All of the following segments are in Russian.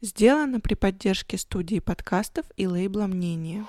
Сделано при поддержке студии подкастов и лейбла «Мнение».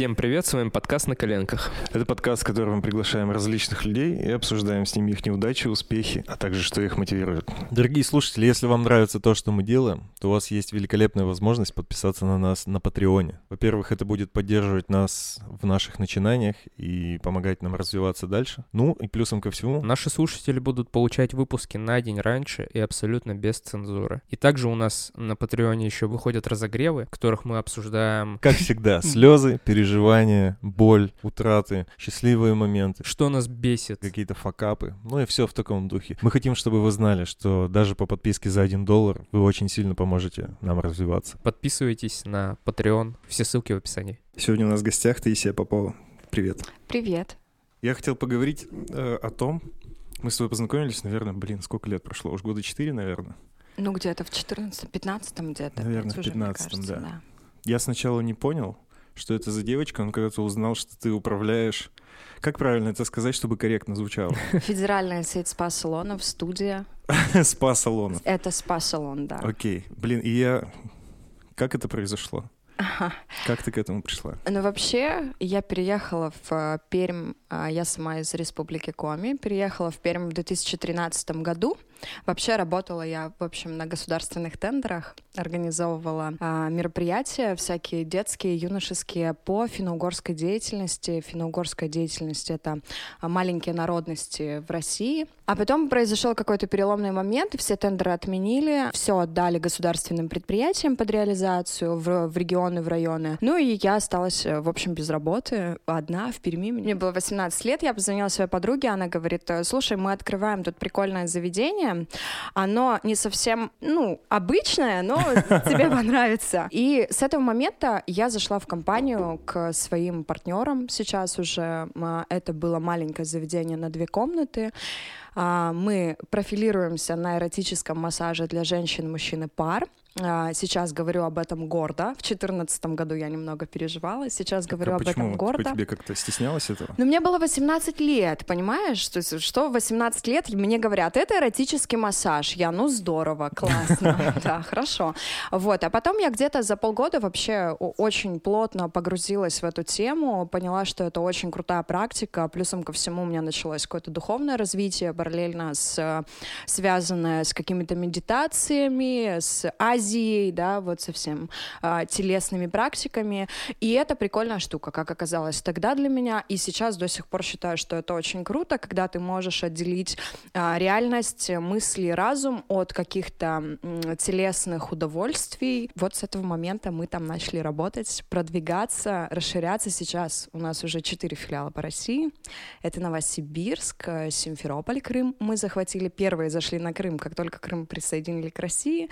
Всем привет, с вами подкаст «На коленках». Это подкаст, в котором мы приглашаем различных людей и обсуждаем с ними их неудачи, успехи, а также что их мотивирует. Дорогие слушатели, если вам нравится то, что мы делаем, то у вас есть великолепная возможность подписаться на нас на Патреоне. Во-первых, это будет поддерживать нас в наших начинаниях и помогать нам развиваться дальше. Ну и плюсом ко всему... Наши слушатели будут получать выпуски на день раньше и абсолютно без цензуры. И также у нас на Патреоне еще выходят разогревы, в которых мы обсуждаем... Как всегда, слезы, переживания переживания, боль, утраты, счастливые моменты. Что нас бесит. Какие-то факапы. Ну и все в таком духе. Мы хотим, чтобы вы знали, что даже по подписке за 1 доллар вы очень сильно поможете нам развиваться. Подписывайтесь на Patreon. Все ссылки в описании. Сегодня у нас в гостях Таисия Попова. Привет. Привет. Я хотел поговорить э, о том, мы с тобой познакомились, наверное, блин, сколько лет прошло? Уж года четыре, наверное. Ну, где-то в 14-15 где-то. Наверное, в 15 да. да. Я сначала не понял, что это за девочка, он когда-то узнал, что ты управляешь... Как правильно это сказать, чтобы корректно звучало? Федеральная сеть спа-салонов, студия. Спа-салонов. Это спа-салон, да. Окей. Блин, и я... Как это произошло? Ага. Как ты к этому пришла? Ну, вообще, я переехала в э, Пермь, я сама из Республики Коми, переехала в Пермь в 2013 году. Вообще работала я, в общем, на государственных тендерах, организовывала а, мероприятия всякие детские, юношеские по финно-угорской деятельности. Финно-угорская деятельность — это а, маленькие народности в России. А потом произошел какой-то переломный момент, все тендеры отменили, все отдали государственным предприятиям под реализацию в, в регионы, в районы. Ну и я осталась, в общем, без работы, одна в Перми. Мне было 18 лет, я позвонила своей подруге, она говорит, слушай, мы открываем тут прикольное заведение, оно не совсем, ну, обычное, но тебе понравится. И с этого момента я зашла в компанию к своим партнерам сейчас уже. Это было маленькое заведение на две комнаты. А, мы профилируемся на эротическом массаже для женщин, мужчин и пар. А, сейчас говорю об этом гордо. В 2014 году я немного переживала, сейчас говорю а об этом гордо. Почему? тебе как-то стеснялась этого? Ну, мне было 18 лет, понимаешь? То есть, что в 18 лет мне говорят, это эротический массаж. Я, ну, здорово, классно, да, хорошо. Вот, а потом я где-то за полгода вообще очень плотно погрузилась в эту тему, поняла, что это очень крутая практика, плюсом ко всему у меня началось какое-то духовное развитие, параллельно с, связанное с какими-то медитациями, с Азией, да, вот совсем а, телесными практиками. И это прикольная штука, как оказалось тогда для меня. И сейчас до сих пор считаю, что это очень круто, когда ты можешь отделить а, реальность, мысли, разум от каких-то м, телесных удовольствий. Вот с этого момента мы там начали работать, продвигаться, расширяться. Сейчас у нас уже четыре филиала по России. Это Новосибирск, Симферополь, Крым. Мы захватили первые, зашли на Крым, как только Крым присоединили к России.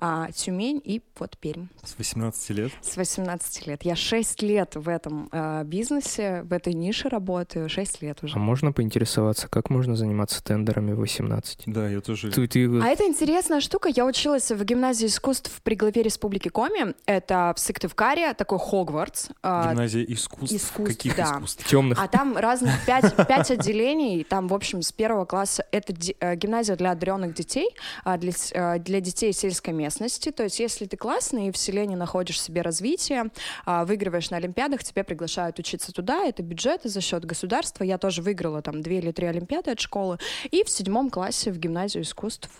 А, Тюмень и вот Пермь. С 18 лет? С 18 лет. Я 6 лет в этом э, бизнесе, в этой нише работаю, 6 лет уже. А можно поинтересоваться, как можно заниматься тендерами в 18? Да, я тоже. Ты, ты... А это интересная штука. Я училась в гимназии искусств при главе Республики Коми. Это в Сыктывкаре, такой Хогвартс. Гимназия искусств? Искусств, Каких да. искусств? Темных. А там разных пять, пять отделений. Там, в общем, с первого класса это гимназия для одаренных детей, для, для детей сельской местности. То есть, если ты классный и в селе не находишь себе развитие, выигрываешь на Олимпиадах, тебя приглашают учиться туда. Это бюджеты за счет государства. Я тоже выиграла там две или три Олимпиады от школы. И в седьмом классе в гимназию искусств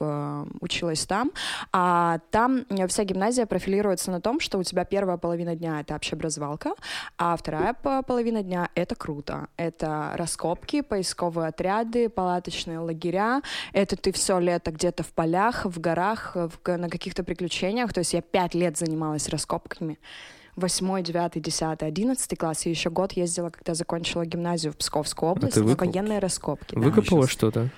училась там. А там вся гимназия профилируется на том, что у тебя первая половина дня — это общеобразовалка, а вторая половина дня — это круто. Это раскопки, поисковые отряды, палаточные лагеря. Это ты все лето где-то в полях, в горах, в, на каких-то приключениях. То есть я пять лет занималась раскопками. Восьмой, девятый, десятый, одиннадцатый класс. И еще год ездила, когда закончила гимназию в Псковскую область, а ты на выкоп... военные раскопки. Выкопала да. что-то?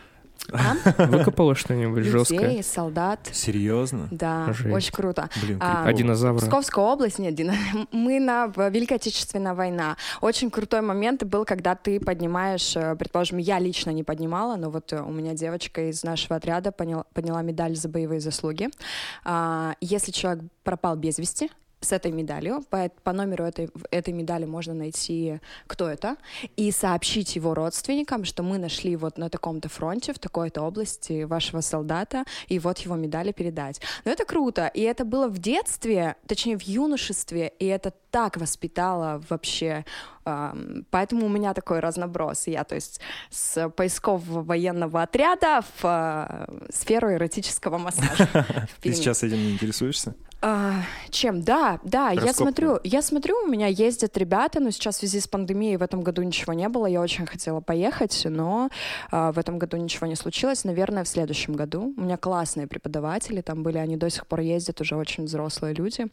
А? Выкопала что-нибудь жесткое? Людей, солдат. Серьезно? Да, Жесть. очень круто. Блин, а, а динозавры? Псковская область, нет, дина... мы на Великой Отечественной война. Очень крутой момент был, когда ты поднимаешь, э, предположим, я лично не поднимала, но вот у меня девочка из нашего отряда подняла, подняла медаль за боевые заслуги. А, если человек пропал без вести, с этой медалью. По, по номеру этой, этой медали можно найти, кто это, и сообщить его родственникам, что мы нашли вот на таком-то фронте, в такой-то области вашего солдата, и вот его медали передать. Но это круто, и это было в детстве, точнее в юношестве, и это так воспитало вообще Поэтому у меня такой разноброс. Я, то есть, с поискового военного отряда в э, сферу эротического массажа. Ты сейчас этим не интересуешься? А, чем? Да, да, я смотрю, я смотрю, у меня ездят ребята, но сейчас в связи с пандемией в этом году ничего не было, я очень хотела поехать, но а, в этом году ничего не случилось, наверное, в следующем году. У меня классные преподаватели там были, они до сих пор ездят, уже очень взрослые люди.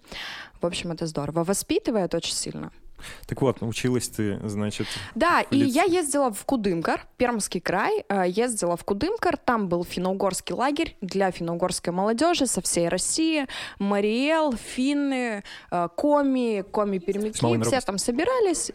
В общем, это здорово. Воспитывает очень сильно. Так вот, училась ты, значит... Да, и я ездила в Кудымкар, Пермский край, э, ездила в Кудымкар, там был финно-угорский лагерь для финно-угорской молодежи со всей России, Мариэл, финны, э, коми, коми-пермяки, все там собирались.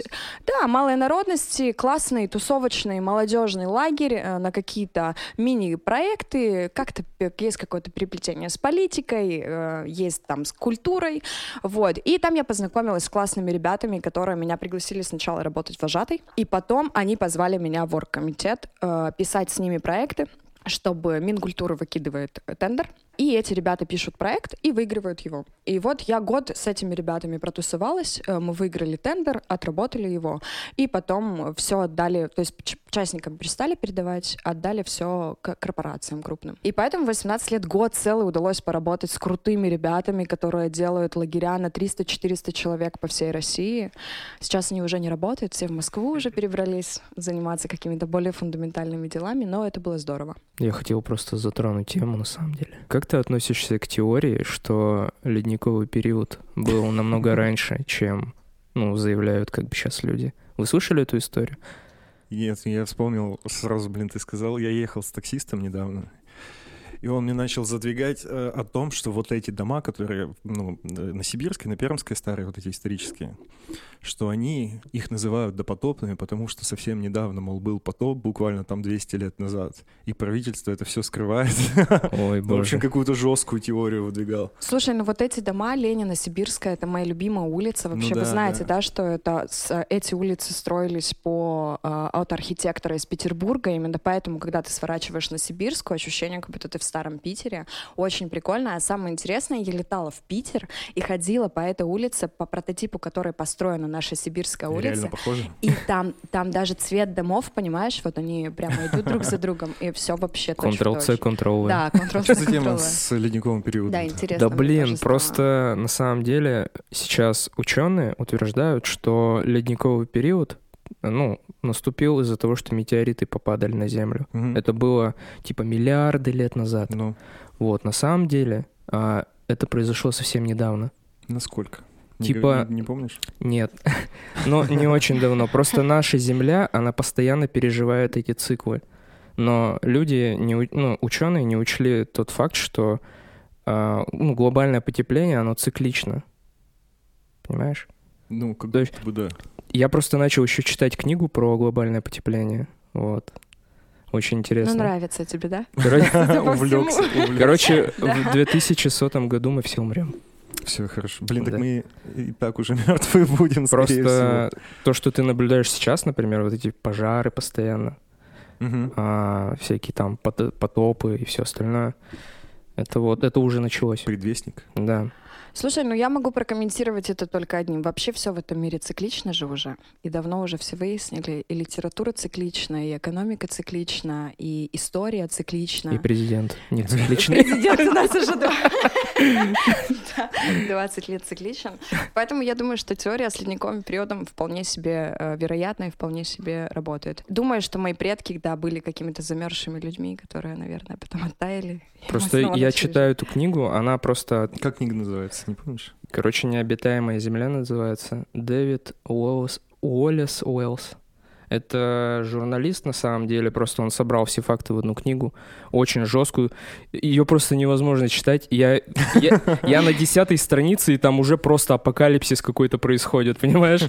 Да, малые народности, классный тусовочный молодежный лагерь э, на какие-то мини-проекты, как-то есть какое-то переплетение с политикой, есть там с культурой, вот. И там я познакомилась с классными ребятами, которые которые меня пригласили сначала работать вожатой, и потом они позвали меня в оргкомитет э, писать с ними проекты, чтобы Минкультура выкидывает тендер, и эти ребята пишут проект и выигрывают его. И вот я год с этими ребятами протусовалась, э, мы выиграли тендер, отработали его, и потом все отдали, то есть участникам перестали передавать, отдали все корпорациям крупным. И поэтому 18 лет, год целый удалось поработать с крутыми ребятами, которые делают лагеря на 300-400 человек по всей России. Сейчас они уже не работают, все в Москву уже перебрались заниматься какими-то более фундаментальными делами, но это было здорово. Я хотел просто затронуть тему на самом деле. Как ты относишься к теории, что ледниковый период был намного раньше, чем, ну, заявляют как бы сейчас люди? Вы слышали эту историю? Нет, я вспомнил сразу, блин, ты сказал, я ехал с таксистом недавно, и он мне начал задвигать э, о том, что вот эти дома, которые ну, на Сибирской, на Пермской старые, вот эти исторические, что они их называют допотопными, потому что совсем недавно, мол, был потоп, буквально там 200 лет назад, и правительство это все скрывает. Ой, боже. В общем, какую-то жесткую теорию выдвигал. Слушай, ну вот эти дома, Ленина, Сибирская, это моя любимая улица. Вообще, ну, да, вы знаете, да. да, что это эти улицы строились по э, от архитектора из Петербурга, именно поэтому, когда ты сворачиваешь на Сибирскую, ощущение, как будто ты в старом Питере. Очень прикольно. А самое интересное, я летала в Питер и ходила по этой улице, по прототипу, которой построена наша Сибирская улица. Реально похоже. И там, там даже цвет домов, понимаешь, вот они прямо идут друг за другом, и все вообще Ctrl-C, Ctrl-V. Да, Ctrl-C, Что за тема с ледниковым периодом? Да, интересно. Да блин, просто на самом деле сейчас ученые утверждают, что ледниковый период ну, наступил из-за того, что метеориты попадали на Землю. Угу. Это было типа миллиарды лет назад. Ну. Вот, на самом деле, а, это произошло совсем недавно. Насколько? Типа... Не, не помнишь? Нет. Но не очень давно. Просто наша Земля, она постоянно переживает эти циклы. Но люди, не, ну, ученые не учли тот факт, что а, ну, глобальное потепление, оно циклично. Понимаешь? Ну, как То есть, бы да. Я просто начал еще читать книгу про глобальное потепление. Вот. Очень интересно. Ну, нравится тебе, да? Увлекся. Короче, в 2100 году мы все умрем. Все хорошо. Блин, так мы и так уже мертвые будем, Просто то, что ты наблюдаешь сейчас, например, вот эти пожары постоянно, а, всякие там потопы и все остальное, это вот, это уже началось. Предвестник? Да. Слушай, ну я могу прокомментировать это только одним. Вообще все в этом мире циклично же уже. И давно уже все выяснили. И литература циклична, и экономика циклична, и история циклична. И президент не цикличный. Президент у нас уже 20 лет цикличен. Поэтому я думаю, что теория с ледниковым периодом вполне себе э, вероятна и вполне себе работает. Думаю, что мои предки, да, были какими-то замерзшими людьми, которые, наверное, потом оттаяли. Просто я читаю эту книгу, она просто... Как книга называется? не помнишь? Короче, «Необитаемая земля» называется. Дэвид Уоллес, Уоллес Уэллс. Это журналист, на самом деле, просто он собрал все факты в одну книгу, очень жесткую. Ее просто невозможно читать. Я, я, я на десятой странице, и там уже просто апокалипсис какой-то происходит, понимаешь?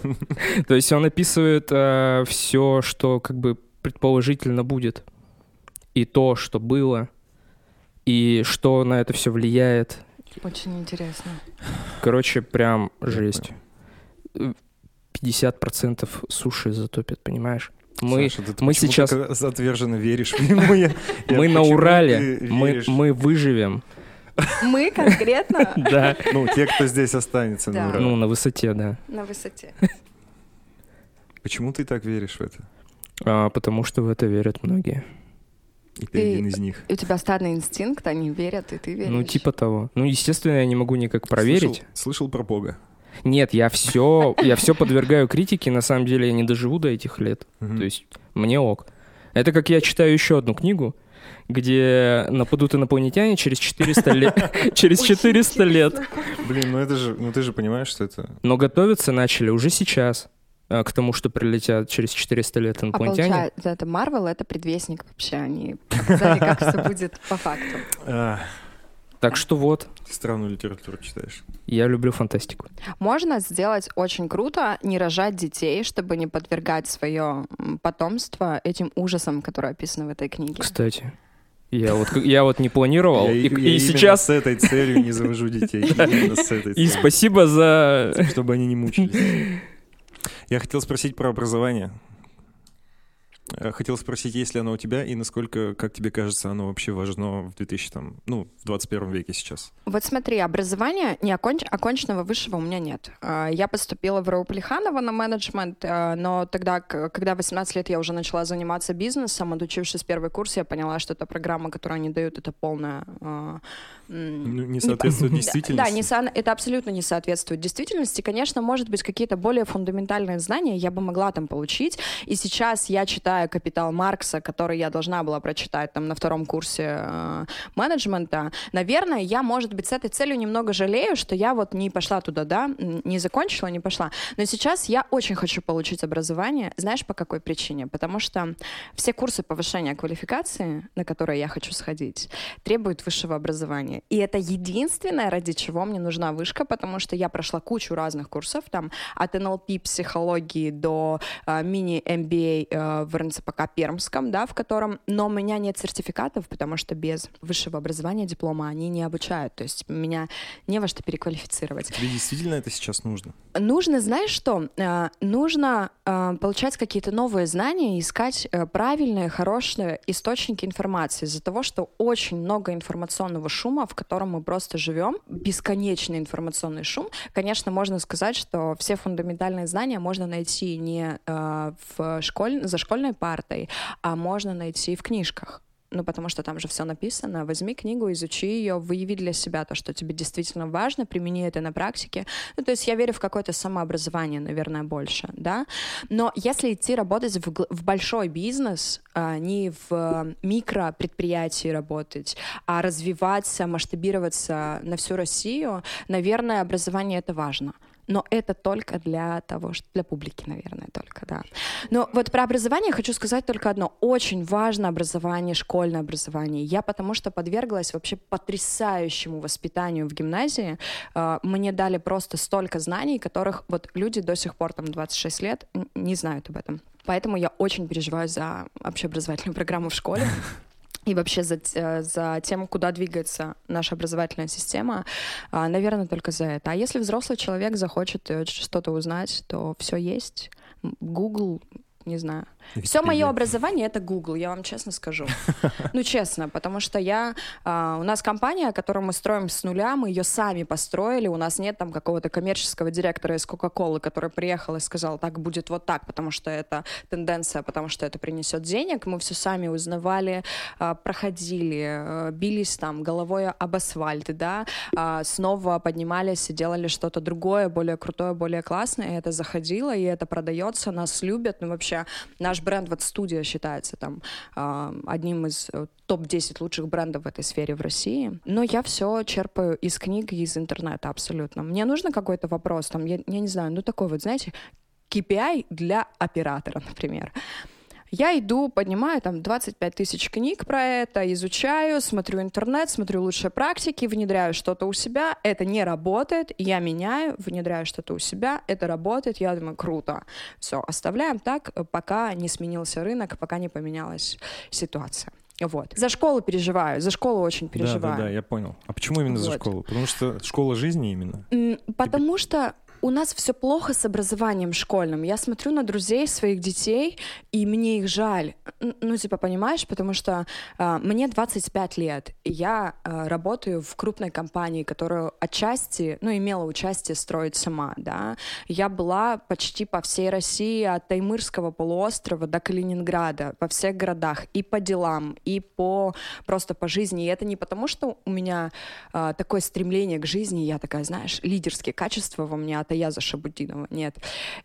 То есть он описывает э, все, что как бы предположительно будет. И то, что было, и что на это все влияет, Очень интересно. Короче, прям жесть. понял. 50% суши затопит, понимаешь? Мы, Саша, да ты мы сейчас- так отверженно веришь мы на Урале, мы, выживем, Мы конкретно да. Ну, те, кто здесь останется на Урале. Ну, на высоте, да. на высоте. Почему ты так веришь в это? А, потому что в это верят многие. И ты Ты- один из них. И у тебя стадный инстинкт, они верят, и ты веришь. Ну, типа того. Ну, естественно, я не могу никак проверить. Слышал, слышал про Бога. Нет, я все, я все подвергаю критике. На самом деле я не доживу до этих лет. Мгм. То есть мне ок. Это как я читаю еще одну книгу, где нападут инопланетяне через 400 лет. Через 400 лет. Блин, ну это же, ну ты же понимаешь, что это... Но готовиться начали уже сейчас к тому, что прилетят через 400 лет А инопланетяне. получается, это Марвел, это предвестник вообще. Они показали, как все будет по факту. А, Так что вот, странную литературу читаешь. я люблю фантастику. Можно сделать очень круто, не рожать детей, чтобы не подвергать свое потомство этим ужасам, которые описаны в этой книге. Кстати, я вот, я вот не планировал. Я, и, я и именно сейчас... с этой целью не завожу детей. Именно с этой И спасибо за... Чтобы они не мучились. Я хотел спросить про образование. Э, Хотел спросить, есть ли оно у тебя и насколько, как тебе кажется, оно вообще важно в 2000, там, ну, в 21 веке сейчас? Вот смотри, образование не оконч... оконченного высшего у меня нет. А, Я поступила в Плеханова на менеджмент, а, но тогда, когда 18 лет я уже начала заниматься бизнесом, отучившись первый курс, я поняла, что эта программа, которую они дают, это полная... Ну, не соответствует Да, действительности. Да, не со- это абсолютно не соответствует действительности. Конечно, может быть, какие-то более фундаментальные знания я бы могла там получить. И сейчас я читаю «Капитал Маркса», который я должна была прочитать там на втором курсе э, менеджмента. Наверное, я, может быть, с этой целью немного жалею, что я вот не пошла туда, да, не закончила, не пошла. Но сейчас я очень хочу получить образование. Знаешь, по какой причине? Потому что все курсы повышения квалификации, на которые я хочу сходить, требуют высшего образования. И это единственное, ради чего мне нужна вышка, потому что я прошла кучу разных курсов, там, от НЛП, психологии до э, мини-MBA э, в РНЦПК Пермском, да, в котором, но у меня нет сертификатов, потому что без высшего образования, диплома они не обучают, то есть меня не во что переквалифицировать. Тебе действительно это сейчас нужно? Нужно, знаешь что? Э, Нужно э, получать какие-то новые знания, искать э, правильные, хорошие источники информации. Из-за того, что очень много информационного шума, в котором мы просто живем, бесконечный информационный шум. Конечно, можно сказать, что все фундаментальные знания можно найти не э, в школь... за школьной партой, а можно найти в книжках ну, потому что там же все написано. Возьми книгу, изучи ее, выяви для себя то, что тебе действительно важно, примени это на практике. Ну, то есть я верю в какое-то самообразование, наверное, больше, да. Но если идти работать в, в большой бизнес, а не в микропредприятии работать, а развиваться, масштабироваться на всю Россию, наверное, образование это важно. Но это только для того, что для публики, наверное, только, да. Но вот про образование хочу сказать только одно. Очень важно образование, школьное образование. Я потому что подверглась вообще потрясающему воспитанию в гимназии. Э, Мне дали просто столько знаний, которых вот люди до сих пор, там, 26 лет, не знают об этом. Поэтому я очень переживаю за общеобразовательную программу в школе. И вообще за, э, за тем, куда двигается наша образовательная система, а, наверное, только за это. А если взрослый человек захочет э, что-то узнать, то все есть. Google, не знаю. Все мое образование это Google, я вам честно скажу. Ну, честно, потому что я... а, у нас компания, которую мы строим с нуля, мы ее сами построили, у нас нет там какого-то коммерческого директора из Кока-Колы, который приехал и сказал, так будет вот так, потому что это тенденция, потому что это принесет денег. Мы все сами узнавали, а, проходили, а, бились там головой об асфальт, да, снова поднимались и делали что-то другое, более крутое, более классное, и это заходило, и это продается, нас любят, ну, вообще, наш бренд вот студия считается там а, одним из э, топ-10 лучших брендов в этой сфере в России. Но я все черпаю из книг и из интернета абсолютно. Мне нужно какой-то вопрос, там, я, я не знаю, ну такой вот, знаете, KPI для оператора, например. Я иду, поднимаю там 25 тысяч книг про это, изучаю, смотрю интернет, смотрю лучшие практики, внедряю что-то у себя, это не работает, я меняю, внедряю что-то у себя, это работает, я думаю, круто. Все, оставляем так, пока не сменился рынок, пока не поменялась ситуация. Вот. За школу переживаю, за школу очень переживаю. Да, да, да, я понял. А почему именно за Вот. школу? Потому что школа жизни именно. Потому что у нас все плохо с образованием школьным. Я смотрю на друзей своих детей, и мне их жаль. Ну, типа, понимаешь, потому что а, мне 25 лет, и я а, работаю в крупной компании, которую отчасти, ну, имела участие строить сама, да. Я была почти по всей России, от Таймырского полуострова до Калининграда, во всех городах, и по делам, и по просто по жизни. И это не потому, что у меня а, такое стремление к жизни, я такая, знаешь, лидерские качества во мне от Аяза Шабудинова. Нет.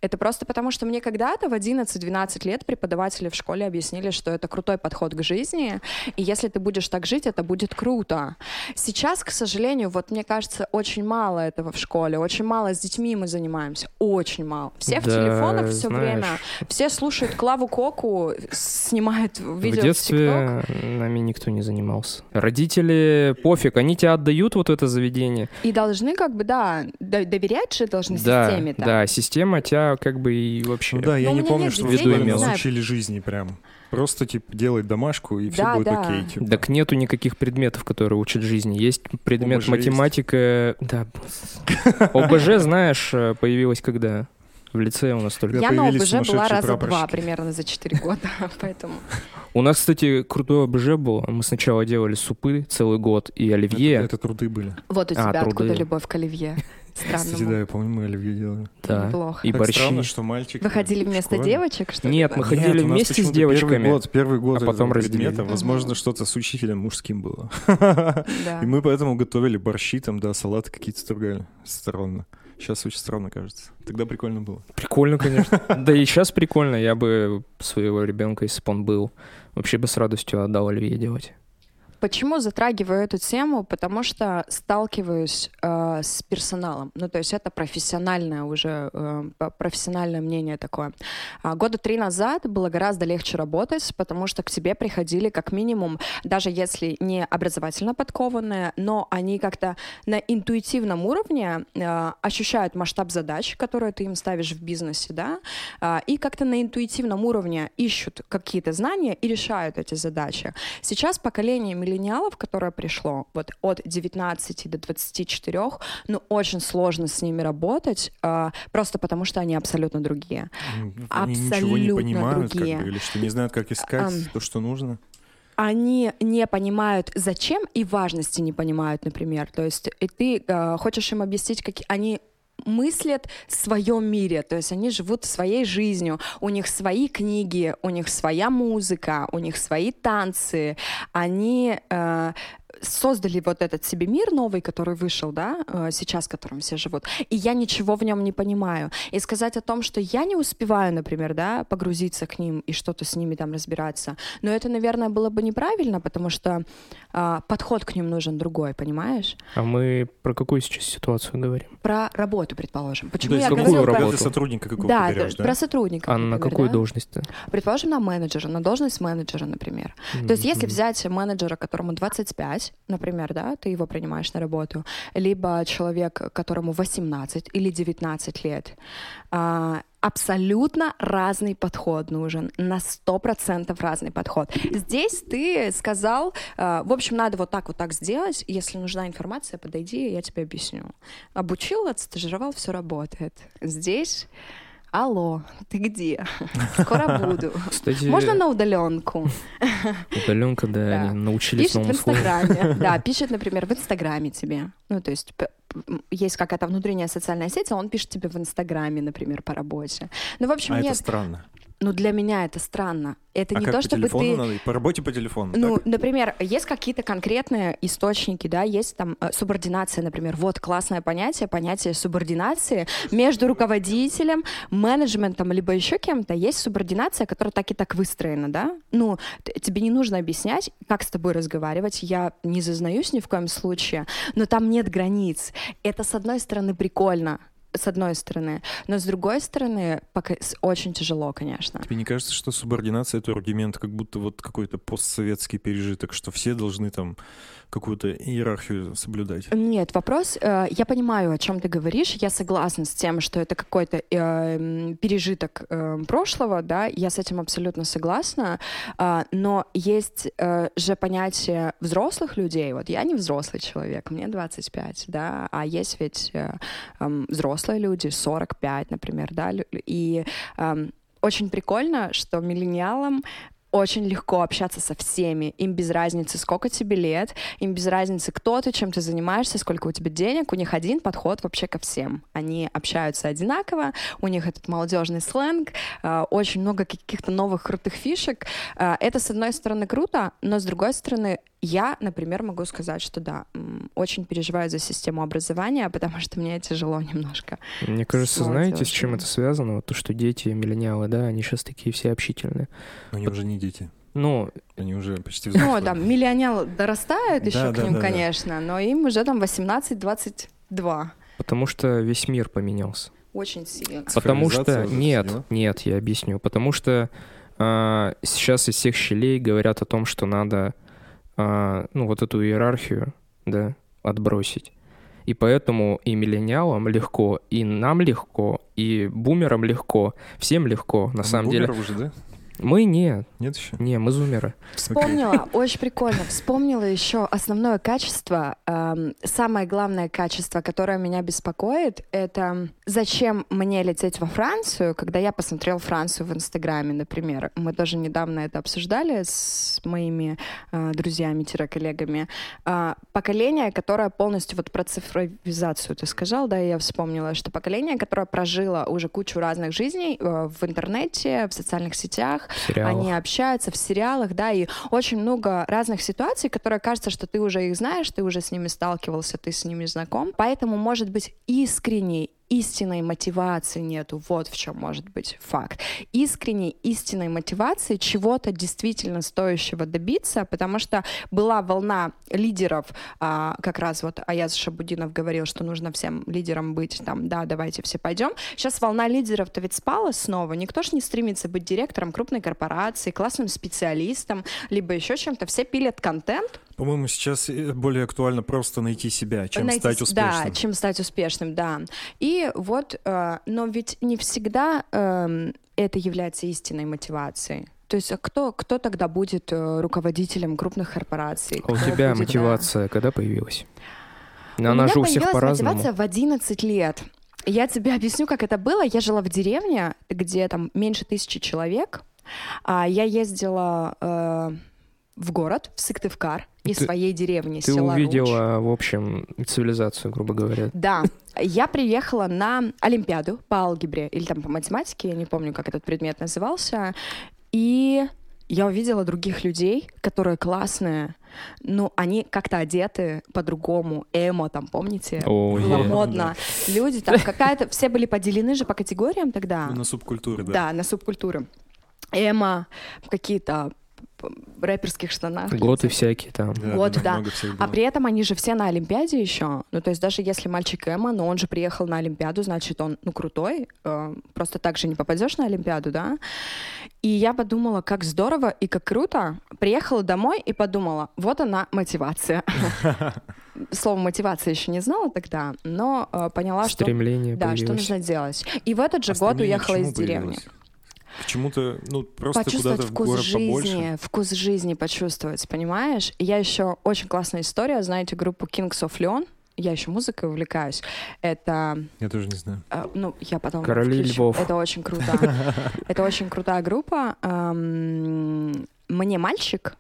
Это просто потому, что мне когда-то в 11-12 лет преподаватели в школе объяснили, что это крутой подход к жизни, и если ты будешь так жить, это будет круто. Сейчас, к сожалению, вот мне кажется, очень мало этого в школе, очень мало с детьми мы занимаемся, очень мало. Все в Да, телефонах все знаешь. время, все слушают Клаву Коку, снимают видео в детстве ТикТок. нами никто не занимался. Родители пофиг, они тебя отдают вот в это заведение. И должны как бы, да, доверять же должны да, системе. да, система тебя как бы и вообще... Ну да, я Но у не помню, что в детей, школе не нас учили жизни прям. Просто, типа, делать домашку, и все Да, будет да. окей. Типа. Так нету никаких предметов, которые учат жизни. Есть предмет ОБЖ есть. математика. Да. ОБЖ, знаешь, э, появилась когда? В лицее у нас только. Я на ОБЖ была раза два примерно за 4 года, поэтому... У нас, кстати, крутое ОБЖ было. Мы сначала делали супы целый год и оливье. Это, это труды были. Вот у А, тебя откуда труды. любовь к оливье. Кстати, да, Странному. я помню, мы оливье делали. Да. Неплохо. И так борщи. странно, что мальчик... Вы ходили вместо девочек, что ли? Нет, мы ходили Нет, вместе с девочками. Первый год, первый год а потом разделили. предмета, возможно, что-то с учителем мужским было. Да. И мы поэтому готовили борщи, там, да, салаты какие-то стругали странно. Сейчас очень странно кажется. Тогда прикольно было. Прикольно, конечно. Да и сейчас прикольно. Я бы своего ребенка, если бы он был, вообще бы с радостью отдал оливье делать. Почему затрагиваю эту тему? Потому что сталкиваюсь э, с персоналом. Ну, то есть это профессиональное уже, э, профессиональное мнение такое. А, года три назад было гораздо легче работать, потому что к тебе приходили как минимум, даже если не образовательно подкованные, но они как-то на интуитивном уровне э, ощущают масштаб задач, которые ты им ставишь в бизнесе, да, а, и как-то на интуитивном уровне ищут какие-то знания и решают эти задачи. Сейчас поколение миллениалов, которое пришло вот от 19 до 24, ну, очень сложно с ними работать, а, просто потому что они абсолютно другие. М, Они ничего не Абсолютно понимают, как другие. бы, или что не знают, как искать Ам. то, что нужно. Они не понимают, зачем, и важности не понимают, например. То есть и ты э, хочешь им объяснить, как они мыслят в своем мире, то есть они живут своей жизнью, у них свои книги, у них своя музыка, у них свои танцы, они э, создали вот этот себе мир новый, который вышел, да, э, сейчас, в котором все живут, и я ничего в нем не понимаю. И сказать о том, что я не успеваю, например, да, погрузиться к ним и что-то с ними там разбираться, но это, наверное, было бы неправильно, потому что а, подход к ним нужен другой, понимаешь? А мы про какую сейчас ситуацию говорим? Про работу, предположим. Почему есть я какую про... работу? Ты сотрудника какого-то Да, берешь, да? про сотрудника. А на например, какую да? должность-то? Предположим, на менеджера, на должность менеджера, например. То есть если взять менеджера, которому 25, например, да, ты его принимаешь на работу, либо человек, которому 18 или 19 лет, а, абсолютно разный подход нужен, на 100% разный подход. Здесь ты сказал, а, в общем, надо вот так вот так сделать, если нужна информация, подойди, я тебе объясню. Обучил, отстажировал, все работает. Здесь Алло, ты где? Скоро буду. Кстати, Можно на удаленку? удаленка, да, Да. они научились Пишет в новому. Инстаграме. Да, пишет, например, в Инстаграме тебе. Ну, то есть есть какая-то внутренняя социальная сеть, а он пишет тебе в Инстаграме, например, по работе. Ну, в общем, А это нет. странно. Ну, для меня это странно. Это а не как то, по чтобы телефону ты... надо? По работе по телефону, Ну, так? например, есть какие-то конкретные источники, да, есть там э, субординация, например. Вот классное понятие, понятие субординации между руководителем, менеджментом, либо еще кем-то. Есть субординация, которая так и так выстроена, да. Ну, тебе не нужно объяснять, как с тобой разговаривать. Я не зазнаюсь ни в коем случае, но там нет границ. Это, с одной стороны, прикольно, с одной стороны. Но с другой стороны, пока очень тяжело, конечно. Тебе не кажется, что субординация — это аргумент, как будто вот какой-то постсоветский пережиток, что все должны там какую-то иерархию соблюдать? Нет, вопрос, э, я понимаю, о чем ты говоришь, я согласна с тем, что это какой-то э, пережиток э, прошлого, да, я с этим абсолютно согласна, А, но есть э, же понятие взрослых людей, вот я не взрослый человек, мне 25, да, а есть ведь э, эм, взрослые люди, 45, например, да, и эм, очень прикольно, что миллениалам очень легко общаться со всеми. Им без разницы, сколько тебе лет, им без разницы, кто ты, чем ты занимаешься, сколько у тебя денег. У них один подход вообще ко всем. Они общаются одинаково, у них этот молодежный сленг, э, очень много каких-то новых крутых фишек. Э, Это, с одной стороны, круто, но с другой стороны, я, например, могу сказать, что да, очень переживаю за систему образования, потому что мне тяжело немножко. Мне кажется, знаете, с чем это связано? Вот то, что дети, миллениалы, да, они сейчас такие все общительные. Но они уже не дети, Ну, они уже почти взрослые. Ну, там, миллионеры дорастают еще Да, к да, ним, да, да. конечно, но им уже там 18-22. потому что весь мир поменялся. Очень сильно. Потому что... Нет, нет, я объясню. Потому что а, сейчас из всех щелей говорят о том, что надо, ну, вот эту иерархию, да, отбросить. И поэтому и миллениалам легко, и нам легко, и бумерам легко, всем легко, на А мы самом деле. уже, да? Мы нет, Нет еще? не, мы зумеры. Вспомнила, очень прикольно, вспомнила еще основное качество, эм, самое главное качество, которое меня беспокоит, это зачем мне лететь во Францию, когда я посмотрел Францию в Инстаграме, например. Мы тоже недавно это обсуждали с моими э, друзьями-коллегами. А, поколение, которое полностью вот про цифровизацию ты сказал, да, и я вспомнила, что поколение, которое прожило уже кучу разных жизней э, в интернете, в социальных сетях, в сериалах. они общаются в сериалах, да, и очень много разных ситуаций, которые кажется, что ты уже их знаешь, ты уже с ними сталкивался, ты с ними знаком. Поэтому, может быть, искренней истинной мотивации нету. Вот в чем может быть факт. Искренней истинной мотивации чего-то действительно стоящего добиться, потому что была волна лидеров, а, как раз вот Аяз Шабудинов говорил, что нужно всем лидерам быть, там, да, давайте все пойдем. Сейчас волна лидеров-то ведь спала снова. Никто ж не стремится быть директором крупной корпорации, классным специалистом, либо еще чем-то. Все пилят контент, По-моему, сейчас э, более актуально просто найти себя, чем Найти стать успешным. Да, чем стать успешным, да. И вот, э, но ведь не всегда эм, это является истинной мотивацией. То есть а кто, кто тогда будет э, руководителем крупных корпораций? А у тебя будет, да? мотивация когда появилась? У Она меня же у всех по-разному. мотивация в 11 лет. Я тебе объясню, как это было. Я жила в деревне, где там меньше тысячи человек. А я ездила э, в город, в Сыктывкар, из Ты- своей деревни, Ты села Руч. увидела, в общем, цивилизацию, грубо говоря. Да, я приехала на Олимпиаду по алгебре или там по математике, я не помню, как этот предмет назывался, и я увидела других людей, которые классные, ну, они как-то одеты по-другому, эмо там, помните? О, Было е. модно. Люди там какая-то, все были поделены же по категориям тогда. На субкультуры, да. Да, на субкультуры. Эмо, какие-то рэперских штанах. Готы всякие там. Да, Вот, да. А при этом они же все на Олимпиаде еще. Ну, то есть даже если мальчик Эма, но он же приехал на Олимпиаду, значит, он, ну, крутой. Э, просто так же не попадешь на Олимпиаду, да? И я подумала, как здорово и как круто. Приехала домой и подумала, вот она мотивация. Слово мотивация еще не знала тогда, но э, поняла, что Стремление да, что нужно делать. И в этот же А год уехала из деревни. К чему-то, ну, просто почувствовать куда-то в вкус город жизни, побольше. вкус жизни почувствовать, понимаешь? И я еще очень классная история, знаете группу Kings of Leon? Я еще музыкой увлекаюсь. Это, Я тоже не знаю. э, ну, я потом Короли включу. львов. Это очень круто. Это очень крутая группа. Эм, Мне мальчик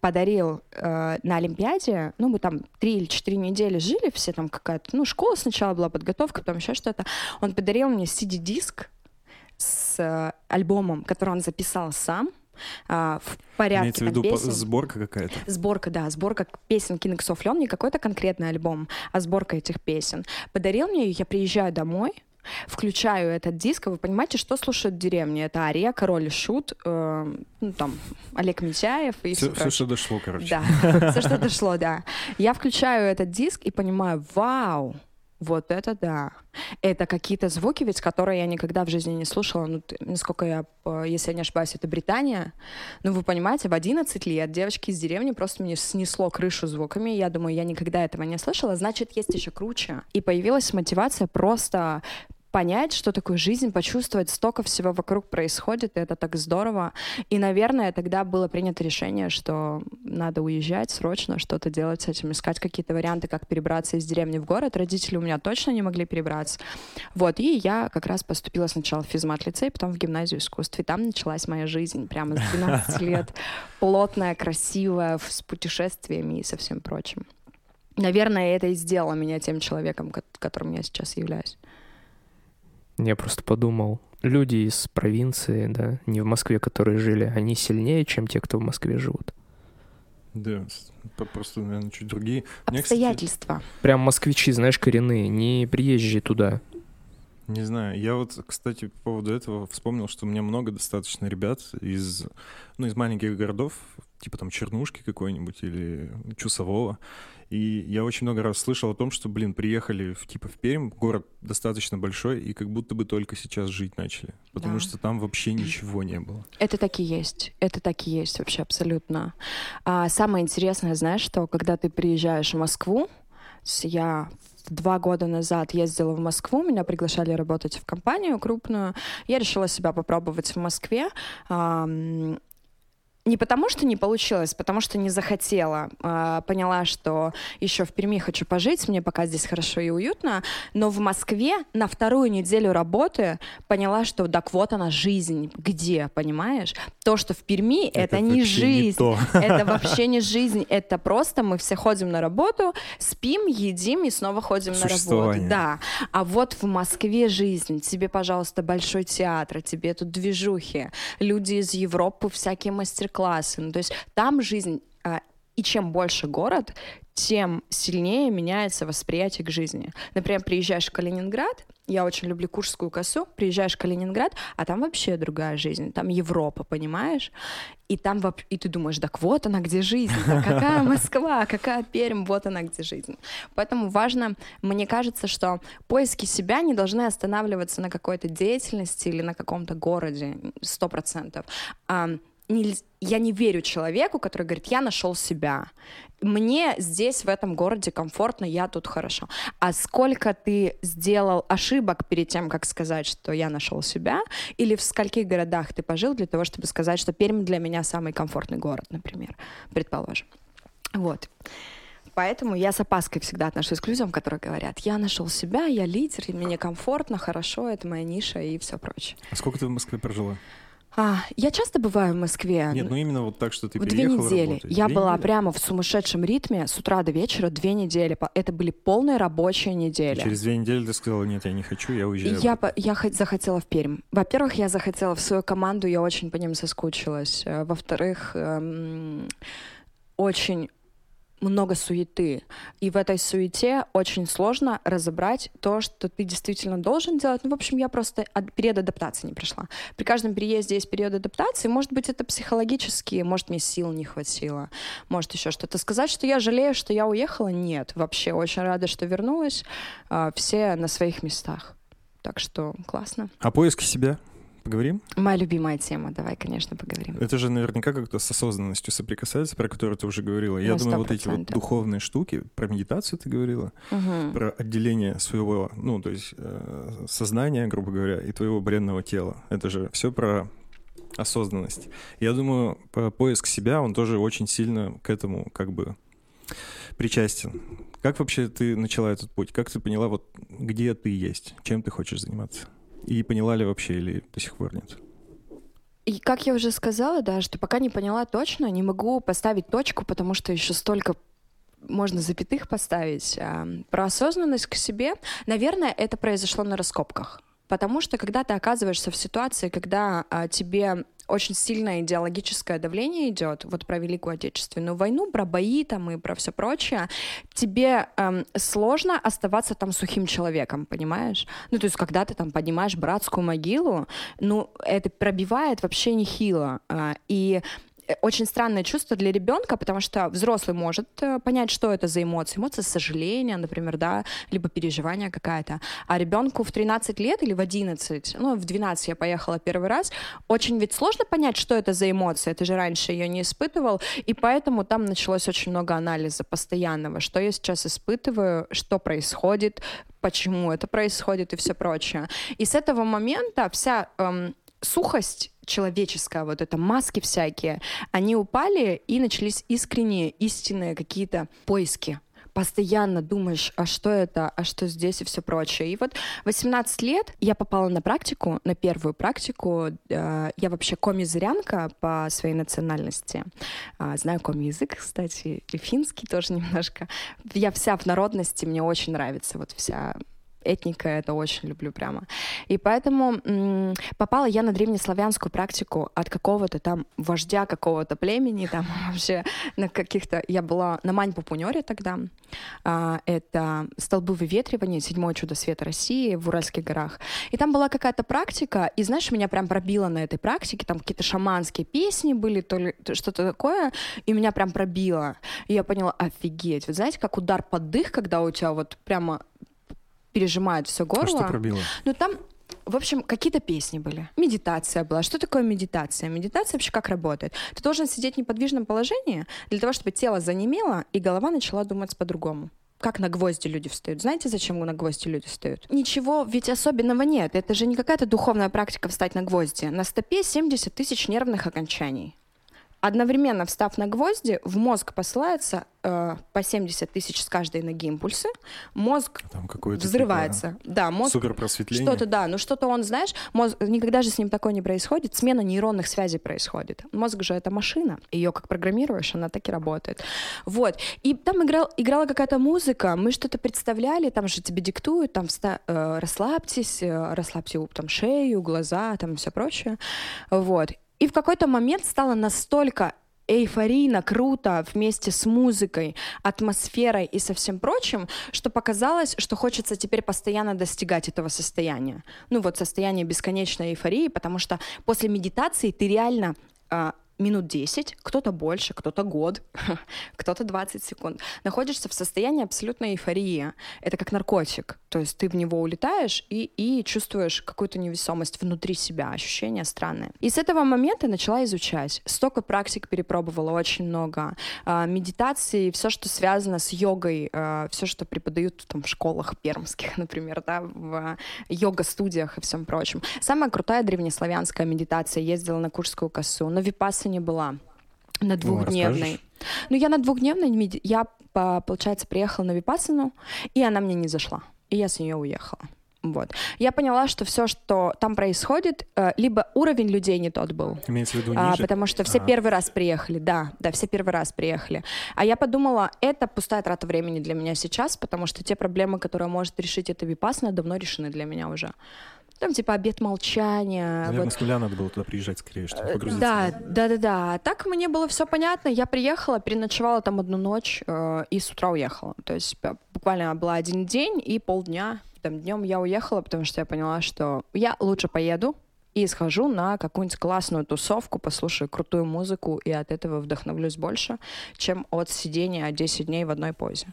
подарил э, на Олимпиаде, ну, мы там три или четыре недели жили, все там какая-то, ну, школа сначала была, подготовка, потом еще что-то. Он подарил мне CD-диск с э, альбомом, который он записал сам, а, в порядке Имеется в виду песен. сборка какая-то. Сборка, да, сборка песен Kings of Leon, не какой-то конкретный альбом, а сборка этих песен. Подарил мне ее, я приезжаю домой, включаю этот диск, и вы понимаете, что слушают в деревне? Это Ария, Король и Шут, э, ну, там, Олег Митяев и Все, все, прочее. что дошло, короче. Да, все, что дошло, да. Я включаю этот диск и понимаю, вау, Вот это да. Это какие-то звуки, ведь которые я никогда в жизни не слушала. Ну, насколько я, если я не ошибаюсь, это Британия. Ну, вы понимаете, в 11 лет девочки из деревни просто мне снесло крышу звуками. Я думаю, я никогда этого не слышала. Значит, есть еще круче. И появилась мотивация просто понять, что такое жизнь, почувствовать, столько всего вокруг происходит, и это так здорово. И, наверное, тогда было принято решение, что надо уезжать срочно, что-то делать с этим, искать какие-то варианты, как перебраться из деревни в город. Родители у меня точно не могли перебраться. Вот, и я как раз поступила сначала в физмат-лицей, потом в гимназию искусств, и там началась моя жизнь прямо с 12 лет. Плотная, красивая, с путешествиями и со всем прочим. Наверное, это и сделало меня тем человеком, которым я сейчас являюсь. Я просто подумал, люди из провинции, да, не в Москве, которые жили, они сильнее, чем те, кто в Москве живут. Да, просто, наверное, чуть другие. Обстоятельства. Мне, кстати, Прям москвичи, знаешь, коренные, не приезжие туда. Не знаю. Я вот, кстати, по поводу этого вспомнил, что у меня много достаточно ребят из, ну, из маленьких городов, типа там Чернушки какой-нибудь или Чусового. И я очень много раз слышал о том, что, блин, приехали в, типа в Пермь, город достаточно большой, и как будто бы только сейчас жить начали. Потому да. что там вообще ничего не было. Это так и есть. Это так и есть вообще абсолютно. А самое интересное, знаешь, что когда ты приезжаешь в Москву, я два года назад ездила в Москву, меня приглашали работать в компанию крупную. Я решила себя попробовать в Москве не потому, что не получилось, потому что не захотела. А, поняла, что еще в Перми хочу пожить, мне пока здесь хорошо и уютно, но в Москве на вторую неделю работы поняла, что так вот она жизнь, где, понимаешь? То, что в Перми, это, это не жизнь, не это вообще не жизнь, это просто мы все ходим на работу, спим, едим и снова ходим на работу. Да. А вот в Москве жизнь, тебе, пожалуйста, большой театр, тебе тут движухи, люди из Европы, всякие мастер классы. Ну, то есть там жизнь а, и чем больше город, тем сильнее меняется восприятие к жизни. Например, приезжаешь в Калининград, я очень люблю Куршскую косу, приезжаешь в Калининград, а там вообще другая жизнь, там Европа, понимаешь? И там и ты думаешь, так вот она где жизнь, да, какая Москва, какая Пермь, вот она где жизнь. Поэтому важно, мне кажется, что поиски себя не должны останавливаться на какой-то деятельности или на каком-то городе, сто процентов я не верю человеку, который говорит, я нашел себя. Мне здесь, в этом городе комфортно, я тут хорошо. А сколько ты сделал ошибок перед тем, как сказать, что я нашел себя, или в скольких городах ты пожил для того, чтобы сказать, что Пермь для меня самый комфортный город, например, предположим. Вот. Поэтому я с опаской всегда отношусь к людям, которые говорят, я нашел себя, я лидер, и мне комфортно, хорошо, это моя ниша и все прочее. А сколько ты в Москве прожила? А, я часто бываю в Москве. Нет, ну именно вот так, что ты в две недели. Работать. Я две была недели? прямо в сумасшедшем ритме с утра до вечера две недели. Это были полные рабочие недели. И через две недели ты сказала, нет, я не хочу, я уезжаю. Я, я захотела в Пермь. Во-первых, я захотела в свою команду, я очень по ним соскучилась. Э, во-вторых, эм, очень много суеты. И в этой суете очень сложно разобрать то, что ты действительно должен делать. Ну, в общем, я просто от, период адаптации не прошла. При каждом переезде есть период адаптации. Может быть, это психологически, может, мне сил не хватило, может, еще что-то. Сказать, что я жалею, что я уехала, нет. Вообще, очень рада, что вернулась. А, все на своих местах. Так что классно. А поиски себя? Поговорим? Моя любимая тема. Давай, конечно, поговорим. Это же наверняка как-то с осознанностью соприкасается, про которую ты уже говорила. Я 100%. думаю, вот эти вот духовные штуки, про медитацию ты говорила, угу. про отделение своего, ну, то есть э, сознания, грубо говоря, и твоего бренного тела. Это же все про осознанность. Я думаю, поиск себя, он тоже очень сильно к этому как бы причастен. Как вообще ты начала этот путь? Как ты поняла, вот где ты есть? Чем ты хочешь заниматься? И поняла ли вообще или до сих пор нет? И как я уже сказала, да, что пока не поняла точно, не могу поставить точку, потому что еще столько можно запятых поставить. Про осознанность к себе, наверное, это произошло на раскопках. Потому что когда ты оказываешься в ситуации, когда а, тебе очень сильное идеологическое давление идет, вот про Великую Отечественную войну, про бои там и про все прочее, тебе эм, сложно оставаться там сухим человеком, понимаешь? Ну, то есть, когда ты там поднимаешь братскую могилу, ну, это пробивает вообще нехило. Э, и очень странное чувство для ребенка, потому что взрослый может э, понять, что это за эмоции. Эмоции сожаления, например, да, либо переживания какая-то. А ребенку в 13 лет или в 11, ну, в 12 я поехала первый раз, очень ведь сложно понять, что это за эмоции. Ты же раньше ее не испытывал, и поэтому там началось очень много анализа постоянного, что я сейчас испытываю, что происходит, почему это происходит и все прочее. И с этого момента вся эм, сухость человеческая, вот это маски всякие, они упали и начались искренние, истинные какие-то поиски постоянно думаешь, а что это, а что здесь и все прочее. И вот 18 лет я попала на практику, на первую практику. Э, я вообще коми-зырянка по своей национальности. Э, знаю коми-язык, кстати, и финский тоже немножко. Я вся в народности, мне очень нравится вот вся этника, это очень люблю прямо. И поэтому м- попала я на древнеславянскую практику от какого-то там вождя какого-то племени, там вообще на каких-то... Я была на Мань-Пупунёре тогда. А, это столбы выветривания, седьмое чудо света России в Уральских горах. И там была какая-то практика, и знаешь, меня прям пробило на этой практике, там какие-то шаманские песни были, то ли что-то такое, и меня прям пробило. И я поняла, офигеть. Вы знаете, как удар под дых, когда у тебя вот прямо пережимает все горло. А что пробило? Ну там в общем, какие-то песни были. Медитация была. Что такое медитация? Медитация вообще как работает? Ты должен сидеть в неподвижном положении для того, чтобы тело занемело, и голова начала думать по-другому как на гвозди люди встают. Знаете, зачем на гвозди люди встают? Ничего ведь особенного нет. Это же не какая-то духовная практика встать на гвозди. На стопе 70 тысяч нервных окончаний. Одновременно встав на гвозди, в мозг посылается э, по 70 тысяч с каждой ноги импульсы. Мозг Там взрывается. типа да, мозг суперпросветление. что-то, да, ну что-то он, знаешь, мозг, никогда же с ним такое не происходит, смена нейронных связей происходит. Мозг же это машина, ее как программируешь, она так и работает. Вот, и там играл, играла какая-то музыка, мы что-то представляли, там же тебе диктуют, там вста- э, расслабьтесь, э, расслабьте там шею, глаза, там все прочее. Вот, и в какой-то момент стало настолько эйфорийно, круто вместе с музыкой, атмосферой и со всем прочим, что показалось, что хочется теперь постоянно достигать этого состояния. Ну вот состояние бесконечной эйфории, потому что после медитации ты реально а, минут 10, кто-то больше, кто-то год, кто-то 20 секунд, находишься в состоянии абсолютной эйфории. Это как наркотик. То есть ты в него улетаешь и, и чувствуешь какую-то невесомость внутри себя, ощущение странное. И с этого момента начала изучать. Столько практик перепробовала, очень много. А, медитации, все, что связано с йогой, а, все, что преподают там, в школах пермских, например, да, в йога-студиях и всем прочем. Самая крутая древнеславянская медитация. Ездила на Курскую косу, но випасы не была на двухдневной. Ну, я на двухдневной, я, по- получается, приехала на Випасану, и она мне не зашла. И я с нее уехала. Вот. Я поняла, что все, что там происходит, э, либо уровень людей не тот был, Имеется в виду а, ниже? потому что все А. первый раз приехали, да, да, все первый раз приехали. А я подумала, это пустая трата времени для меня сейчас, потому что те проблемы, которые может решить эта випасана, давно решены для меня уже. Там типа обед молчания. Наверное, вот. с нуля надо было туда приезжать скорее, чтобы погрузиться. Да, да, да, да. Так мне было все понятно. Я приехала, переночевала там одну ночь э, и с утра уехала. То есть буквально была один день и полдня. Там днем я уехала, потому что я поняла, что я лучше поеду и схожу на какую-нибудь классную тусовку, послушаю крутую музыку и от этого вдохновлюсь больше, чем от сидения 10 дней в одной позе.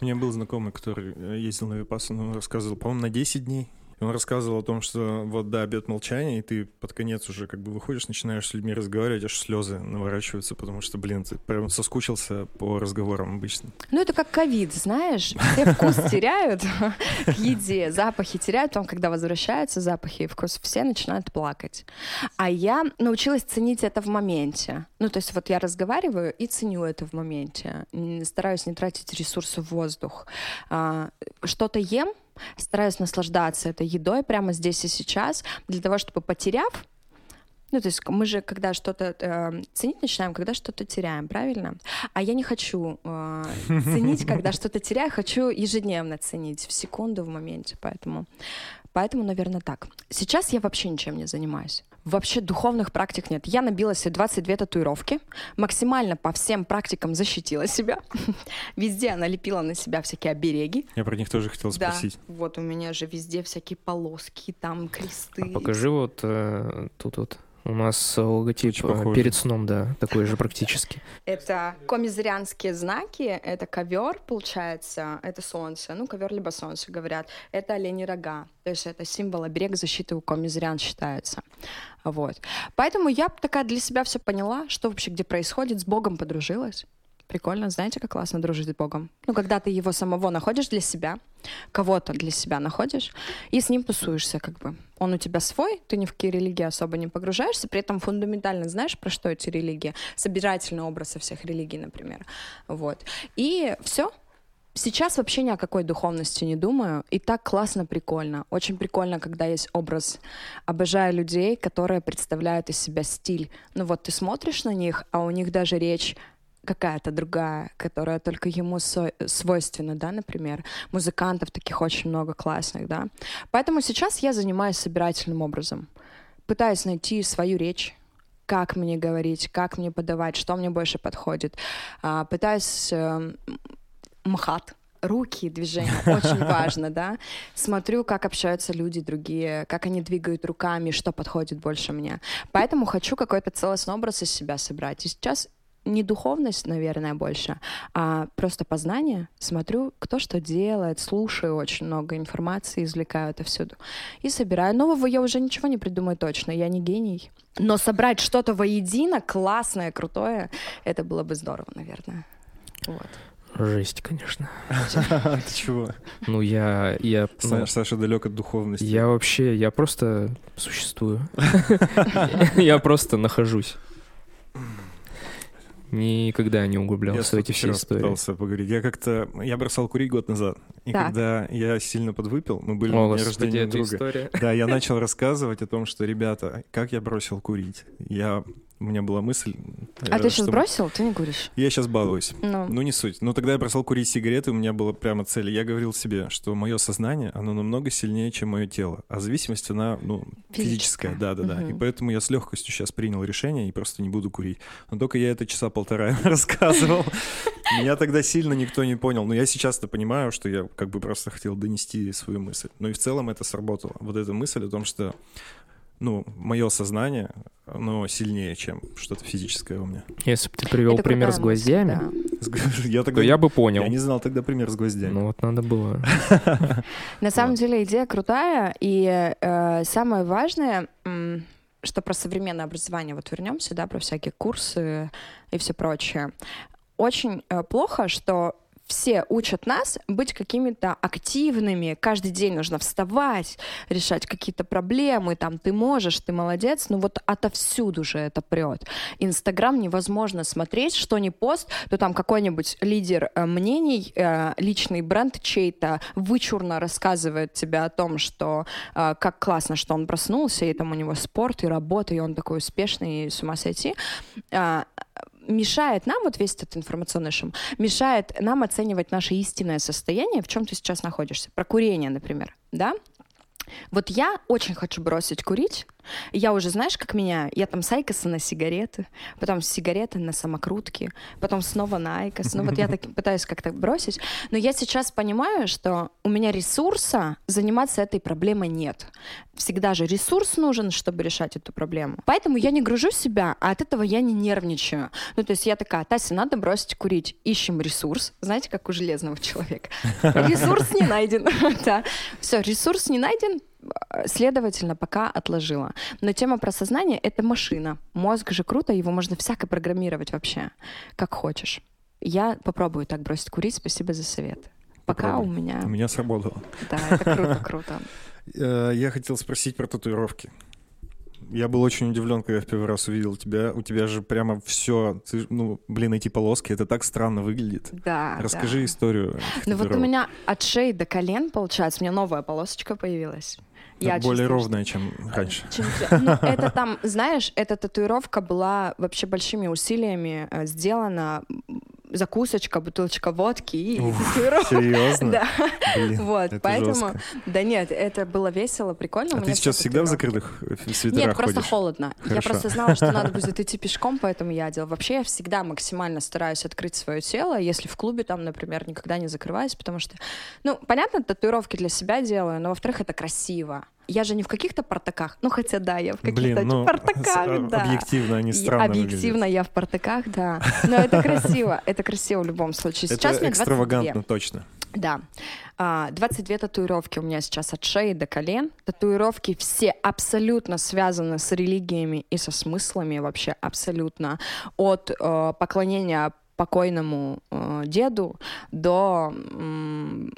У меня был знакомый, который э, ездил на Випассану, он рассказывал, по-моему, на 10 дней. И он рассказывал о том, что вот, да, обед молчания, и ты под конец уже как бы выходишь, начинаешь с людьми разговаривать, аж слезы наворачиваются, потому что, блин, ты прям соскучился по разговорам обычно. Ну, это как ковид, знаешь, все вкус теряют к еде, запахи теряют, потом, когда возвращаются запахи и вкус, все начинают плакать. А я научилась ценить это в моменте. Ну, то есть вот я разговариваю и ценю это в моменте. Стараюсь не тратить ресурсы в воздух. А, Что-то ем, стараюсь наслаждаться этой едой прямо здесь и сейчас, для того, чтобы потеряв, ну, то есть мы же, когда что-то э, ценить начинаем, когда что-то теряем, правильно? А я не хочу э, ценить, когда что-то теряю, хочу ежедневно ценить, в секунду, в моменте, поэтому... Поэтому, наверное, так. Сейчас я вообще ничем не занимаюсь. Вообще духовных практик нет. Я набила себе 22 татуировки, максимально по всем практикам защитила себя. Везде она лепила на себя всякие обереги. Я про них тоже хотел Да, спросить. вот у меня же везде всякие полоски, там кресты. А покажи вот э, тут вот У нас логотип Очень э, похоже. перед сном, да, такой же практически. Это комизрянские знаки, это ковер, получается, это солнце, ну, ковер либо солнце, говорят. Это олени рога, то есть это символ оберег защиты у комизрян считается. Вот. Поэтому я такая для себя все поняла, что вообще где происходит, с Богом подружилась. Прикольно, знаете, как классно дружить с Богом? Ну, когда ты его самого находишь для себя, кого-то для себя находишь, и с ним тусуешься, как бы. Он у тебя свой, ты ни в какие религии особо не погружаешься, при этом фундаментально знаешь, про что эти религии. Собирательный образ со всех религий, например. Вот. И все, Сейчас вообще ни о какой духовности не думаю, и так классно, прикольно. Очень прикольно, когда есть образ. Обожаю людей, которые представляют из себя стиль. Ну вот ты смотришь на них, а у них даже речь какая-то другая, которая только ему со- свойственна, да, например. Музыкантов таких очень много классных, да. Поэтому сейчас я занимаюсь собирательным образом. Пытаюсь найти свою речь, как мне говорить, как мне подавать, что мне больше подходит. А, пытаюсь эм, мхат, руки, движения, очень важно, да. Смотрю, как общаются люди другие, как они двигают руками, что подходит больше мне. Поэтому хочу какой-то целостный образ из себя собрать. И сейчас не духовность, наверное, больше, а просто познание. Смотрю, кто что делает, слушаю очень много информации, извлекаю это всюду. И собираю. Нового я уже ничего не придумаю точно, я не гений. Но собрать что-то воедино, классное, крутое, это было бы здорово, наверное. Вот. Жесть, конечно. Ты чего? Ну, я... я ну, Саша далек от духовности. Я вообще, я просто существую. Я просто нахожусь. Никогда не Я углублялся в эти все истории. пытался поговорить. Я как-то... Я бросал курить год назад. И Так. когда я сильно подвыпил, мы были О, на дне рождения друга. история. Да, я начал рассказывать о том, что, ребята, как я бросил курить. Я... У меня была мысль... А э, ты сейчас что- бросил? Ты не куришь? Я сейчас балуюсь. Ну, Ну, не суть. Но тогда я бросал курить сигареты, у меня была прямо цель. Я говорил себе, что мое сознание, оно намного сильнее, чем мое тело. А зависимость, она, ну, физическая. Физическая. Да-да-да. И Мгм. поэтому я с легкостью сейчас принял решение и просто не буду курить. Но только я это часа полтора рассказывал. Меня тогда сильно никто не понял. Но я сейчас-то понимаю, что я как бы просто хотел донести свою мысль. Ну и в целом это сработало. Вот эта мысль о том, что ну, мое сознание, оно сильнее, чем что-то физическое у меня. Если бы ты привел это пример с гвоздями, то я бы понял. я не знал тогда пример с гвоздями. Ну вот надо было. На самом деле идея крутая, и э, самое важное, что про современное образование, вот вернемся, да, про всякие курсы и все прочее. Очень э, плохо, что все учат нас быть какими-то активными. Каждый день нужно вставать, решать какие-то проблемы. Там ты можешь, ты молодец. Ну вот отовсюду же это прет. Инстаграм невозможно смотреть, что не пост, то там какой-нибудь лидер э, мнений, э, личный бренд чей-то вычурно рассказывает тебе о том, что э, как классно, что он проснулся, и там у него спорт и работа, и он такой успешный, и с ума сойти. Мешает нам, вот весь этот информационный шум, мешает нам оценивать наше истинное состояние, в чем ты сейчас находишься. Про курение, например, да? Вот я очень хочу бросить курить. Я уже, знаешь, как меня? Я там с Айкоса на сигареты, потом с сигареты на самокрутки, потом снова на Айкос. Ну вот я так пытаюсь как-то бросить. Но я сейчас понимаю, что у меня ресурса заниматься этой проблемой нет. Всегда же ресурс нужен, чтобы решать эту проблему. Поэтому я не гружу себя, а от этого я не нервничаю. Ну, то есть я такая, Тася, надо бросить курить. Ищем ресурс. Знаете, как у железного человека. Ресурс не найден. Да. Все, ресурс не найден, следовательно, пока отложила. Но тема про сознание — это машина. Мозг же круто, его можно всяко программировать вообще, как хочешь. Я попробую так бросить курить, спасибо за совет. Пока Попробуй. у меня... У меня сработало. Да, это круто, круто. Э, Я хотел спросить про татуировки. Я был очень удивлен, когда в первый раз увидел тебя. У тебя же прямо все, ну, блин, эти полоски, это так странно выглядит. Да, Расскажи да. историю. Ну вот у меня от шеи до колен, получается, у меня новая полосочка появилась. Это более чувствую, что- ровная, чем раньше. Чем Ну, это там, знаешь, эта татуировка была вообще большими усилиями э, сделана. Закусочка, бутылочка водки и татуировка. Серьезно? Да, Блин, вот, это поэтому... жестко. Да нет, это было весело, прикольно. А ты сейчас все всегда в закрытых э, свитерах Нет, просто ходишь? холодно. Я просто знала, что надо будет идти пешком, поэтому я делала. Вообще я всегда максимально стараюсь открыть свое тело. Если в клубе там, например, никогда не закрываюсь, потому что, ну, понятно, татуировки для себя делаю, но во-вторых, это красиво. Я же не в каких-то портаках, ну хотя да, я в каких-то Блин, ну, портаках, да. объективно они странно Объективно выглядят. я в портаках, да. Но это красиво, это красиво в любом случае. Сейчас Это мне 22. экстравагантно, точно. Да. А, 22 татуировки у меня сейчас от шеи до колен. Татуировки все абсолютно связаны с религиями и со смыслами вообще абсолютно. От э, поклонения покойному э, деду до м,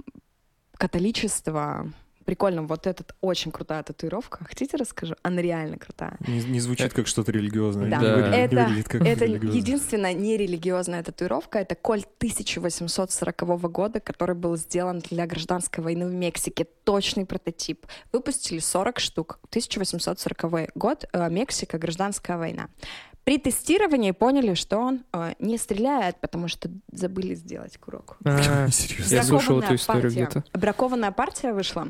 католичества. Прикольно, вот этот очень крутая татуировка. Хотите расскажу? Она реально крутая. Не, не звучит как что-то религиозное. Да. Не, выглядит, не Это- выглядит как Это единственная нерелигиозная татуировка. Это кольт 1840 года, который был сделан для гражданской войны в Мексике. Точный прототип. Выпустили 40 штук. 1840 год, э, Мексика, гражданская война. При тестировании поняли, что он э, не стреляет, потому что забыли сделать курок. А, Серьезно. Я слышал эту Бракованная историю партия. где-то. Бракованная партия вышла,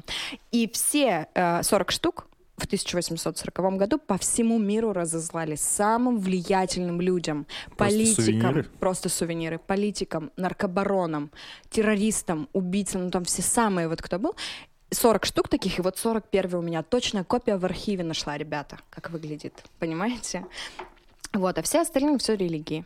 и все э, 40 штук в 1840 году по всему миру разослали самым влиятельным людям, политикам, сувениры? просто сувениры, политикам, наркобаронам, террористам, убийцам, ну там все самые вот кто был. 40 штук таких, и вот 41 у меня точная копия в архиве нашла, ребята, как выглядит, понимаете? Вот, а все остальные все религии.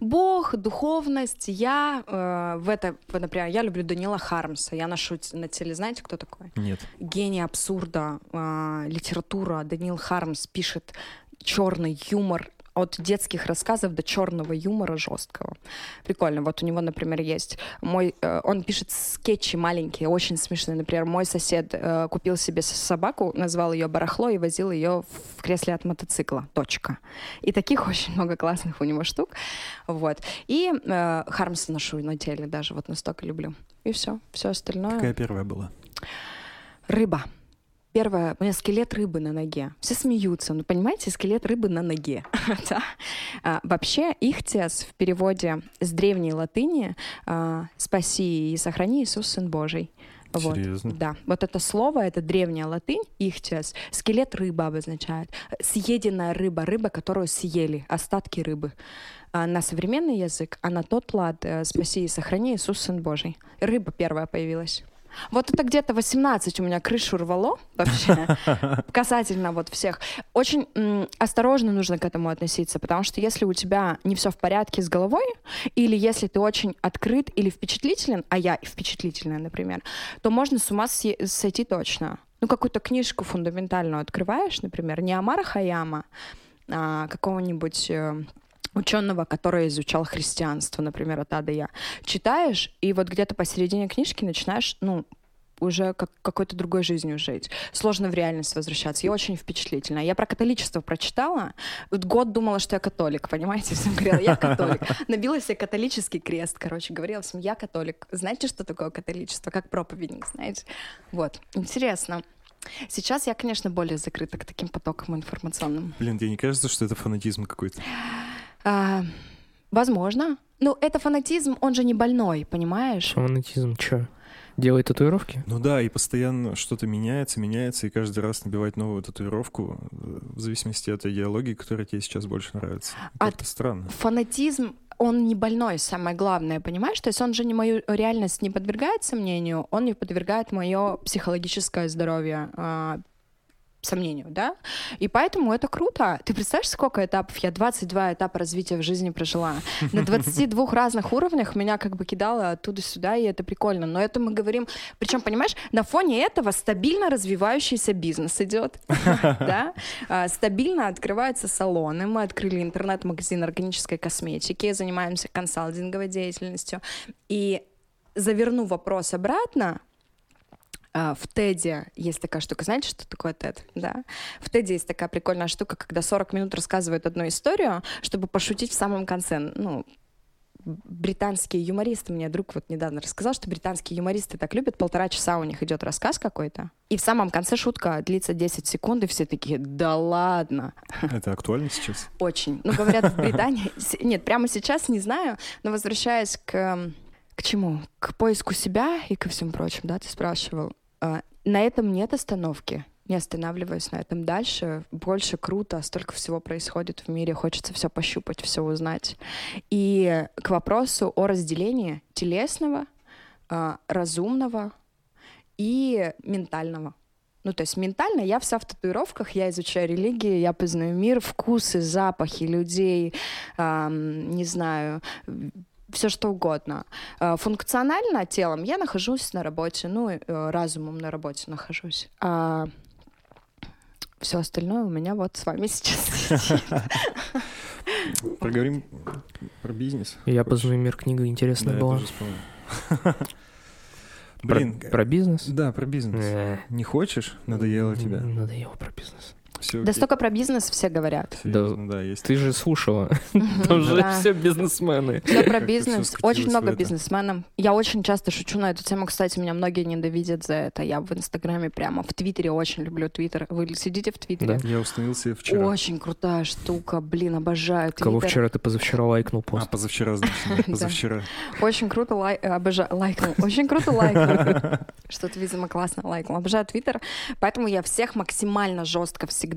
Бог, духовность, я э, в это, например, я люблю Данила Хармса, я ношу на теле, знаете, кто такой? Нет. Гений абсурда, э, литература, Данил Хармс пишет черный юмор от детских рассказов до черного юмора жесткого. Прикольно. Вот у него, например, есть мой... э, он пишет скетчи маленькие, очень смешные. Например, мой сосед э, купил себе собаку, назвал ее Барахло и возил ее в кресле от мотоцикла. Точка. И таких очень много классных у него штук. Вот. И э, Хармса ношу на теле даже. Вот настолько люблю. И все. Все остальное... Какая первая была? Рыба. Первое, у меня скелет рыбы на ноге. Все смеются, ну понимаете, скелет рыбы на ноге. Да. А, вообще, ихтиас в переводе с древней латыни а, «спаси и сохрани Иисус, Сын Божий». Вот. Серьезно? Да, вот это слово, это древняя латынь, ихтиас, скелет рыбы обозначает. Съеденная рыба, рыба, которую съели, остатки рыбы. А на современный язык, а на тот лад э, «спаси и сохрани Иисус, Сын Божий». Рыба первая появилась. Вот это где-то 18 у меня крышу рвало вообще, касательно вот всех. Очень м, осторожно нужно к этому относиться, потому что если у тебя не все в порядке с головой, или если ты очень открыт или впечатлителен, а я впечатлительная, например, то можно с ума сойти точно. Ну, какую-то книжку фундаментальную открываешь, например, не Амара Хаяма, а какого-нибудь э, ученого, который изучал христианство, например, от А Я. Читаешь, и вот где-то посередине книжки начинаешь, ну, уже как какой-то другой жизнью жить. Сложно в реальность возвращаться. Я очень впечатлительная. Я про католичество прочитала. Год думала, что я католик, понимаете? Всем говорила, я католик. Набила себе католический крест, короче. Говорила всем, я католик. Знаете, что такое католичество? Как проповедник, знаете? Вот. Интересно. Сейчас я, конечно, более закрыта к таким потокам информационным. Блин, тебе не кажется, что это фанатизм какой-то? А, возможно. Ну, это фанатизм, он же не больной, понимаешь? Фанатизм, чё? Делай татуировки? Ну да, и постоянно что-то меняется, меняется, и каждый раз набивать новую татуировку э, в зависимости от идеологии, которая тебе сейчас больше нравится. Как-то странно. Фанатизм, он не больной, самое главное, понимаешь? То есть он же не мою реальность не подвергает сомнению, он не подвергает мое психологическое здоровье а, сомнению, да? И поэтому это круто. Ты представляешь, сколько этапов? Я 22 этапа развития в жизни прожила. На 22 разных уровнях меня как бы кидало оттуда сюда, и это прикольно. Но это мы говорим... Причем, понимаешь, на фоне этого стабильно развивающийся бизнес идет. Да? А, Стабильно открываются салоны. Мы открыли интернет-магазин органической косметики, занимаемся консалтинговой деятельностью. И заверну вопрос обратно, в Теде есть такая штука, знаете, что такое Тед? Да. В Теде есть такая прикольная штука, когда 40 минут рассказывают одну историю, чтобы пошутить в самом конце. Ну, британские юмористы, мне друг вот недавно рассказал, что британские юмористы так любят, полтора часа у них идет рассказ какой-то, и в самом конце шутка длится 10 секунд, и все такие, да ладно, Это актуально сейчас? очень. Ну, говорят, в Британии... Нет, прямо сейчас не знаю, но возвращаясь к... К чему? К поиску себя и ко всему прочему, да, ты спрашивал. А, На этом нет остановки. Не останавливаюсь на этом дальше. Больше круто, столько всего происходит в мире, хочется все пощупать, все узнать. И к вопросу о разделении телесного, а, разумного и ментального. Ну, то есть ментально я вся в татуировках, я изучаю религии, я познаю мир, вкусы, запахи людей, эм, не знаю, все что угодно. Э, функционально телом я нахожусь на работе, ну, э, разумом на работе нахожусь. А все остальное у меня вот с вами сейчас. Поговорим про бизнес. Я познаю мир книга интересная Да, была. вспомнил. Про, Блин, про бизнес? да, про бизнес. Э, Не хочешь? Надоело тебе. Надоело про бизнес. Все, Да столько про бизнес все говорят. Серьезно, да, есть. Ты же слушала. Там же Да. все бизнесмены. Все про бизнес. Очень много бизнесменов. Я очень часто шучу на эту тему. Кстати, меня многие ненавидят за это. Я в Инстаграме прямо, в Твиттере очень люблю Твиттер. Вы сидите в Твиттере? Да. Я установил себе вчера. Очень крутая штука, блин, обожаю Кого вчера ты позавчера лайкнул А, пост? позавчера, значит, да, позавчера. Очень круто обожаю, лайкнул. Очень круто лайкнул. Что-то, видимо, классно лайкнул. Обожаю Твиттер. Поэтому я всех максимально жестко всегда,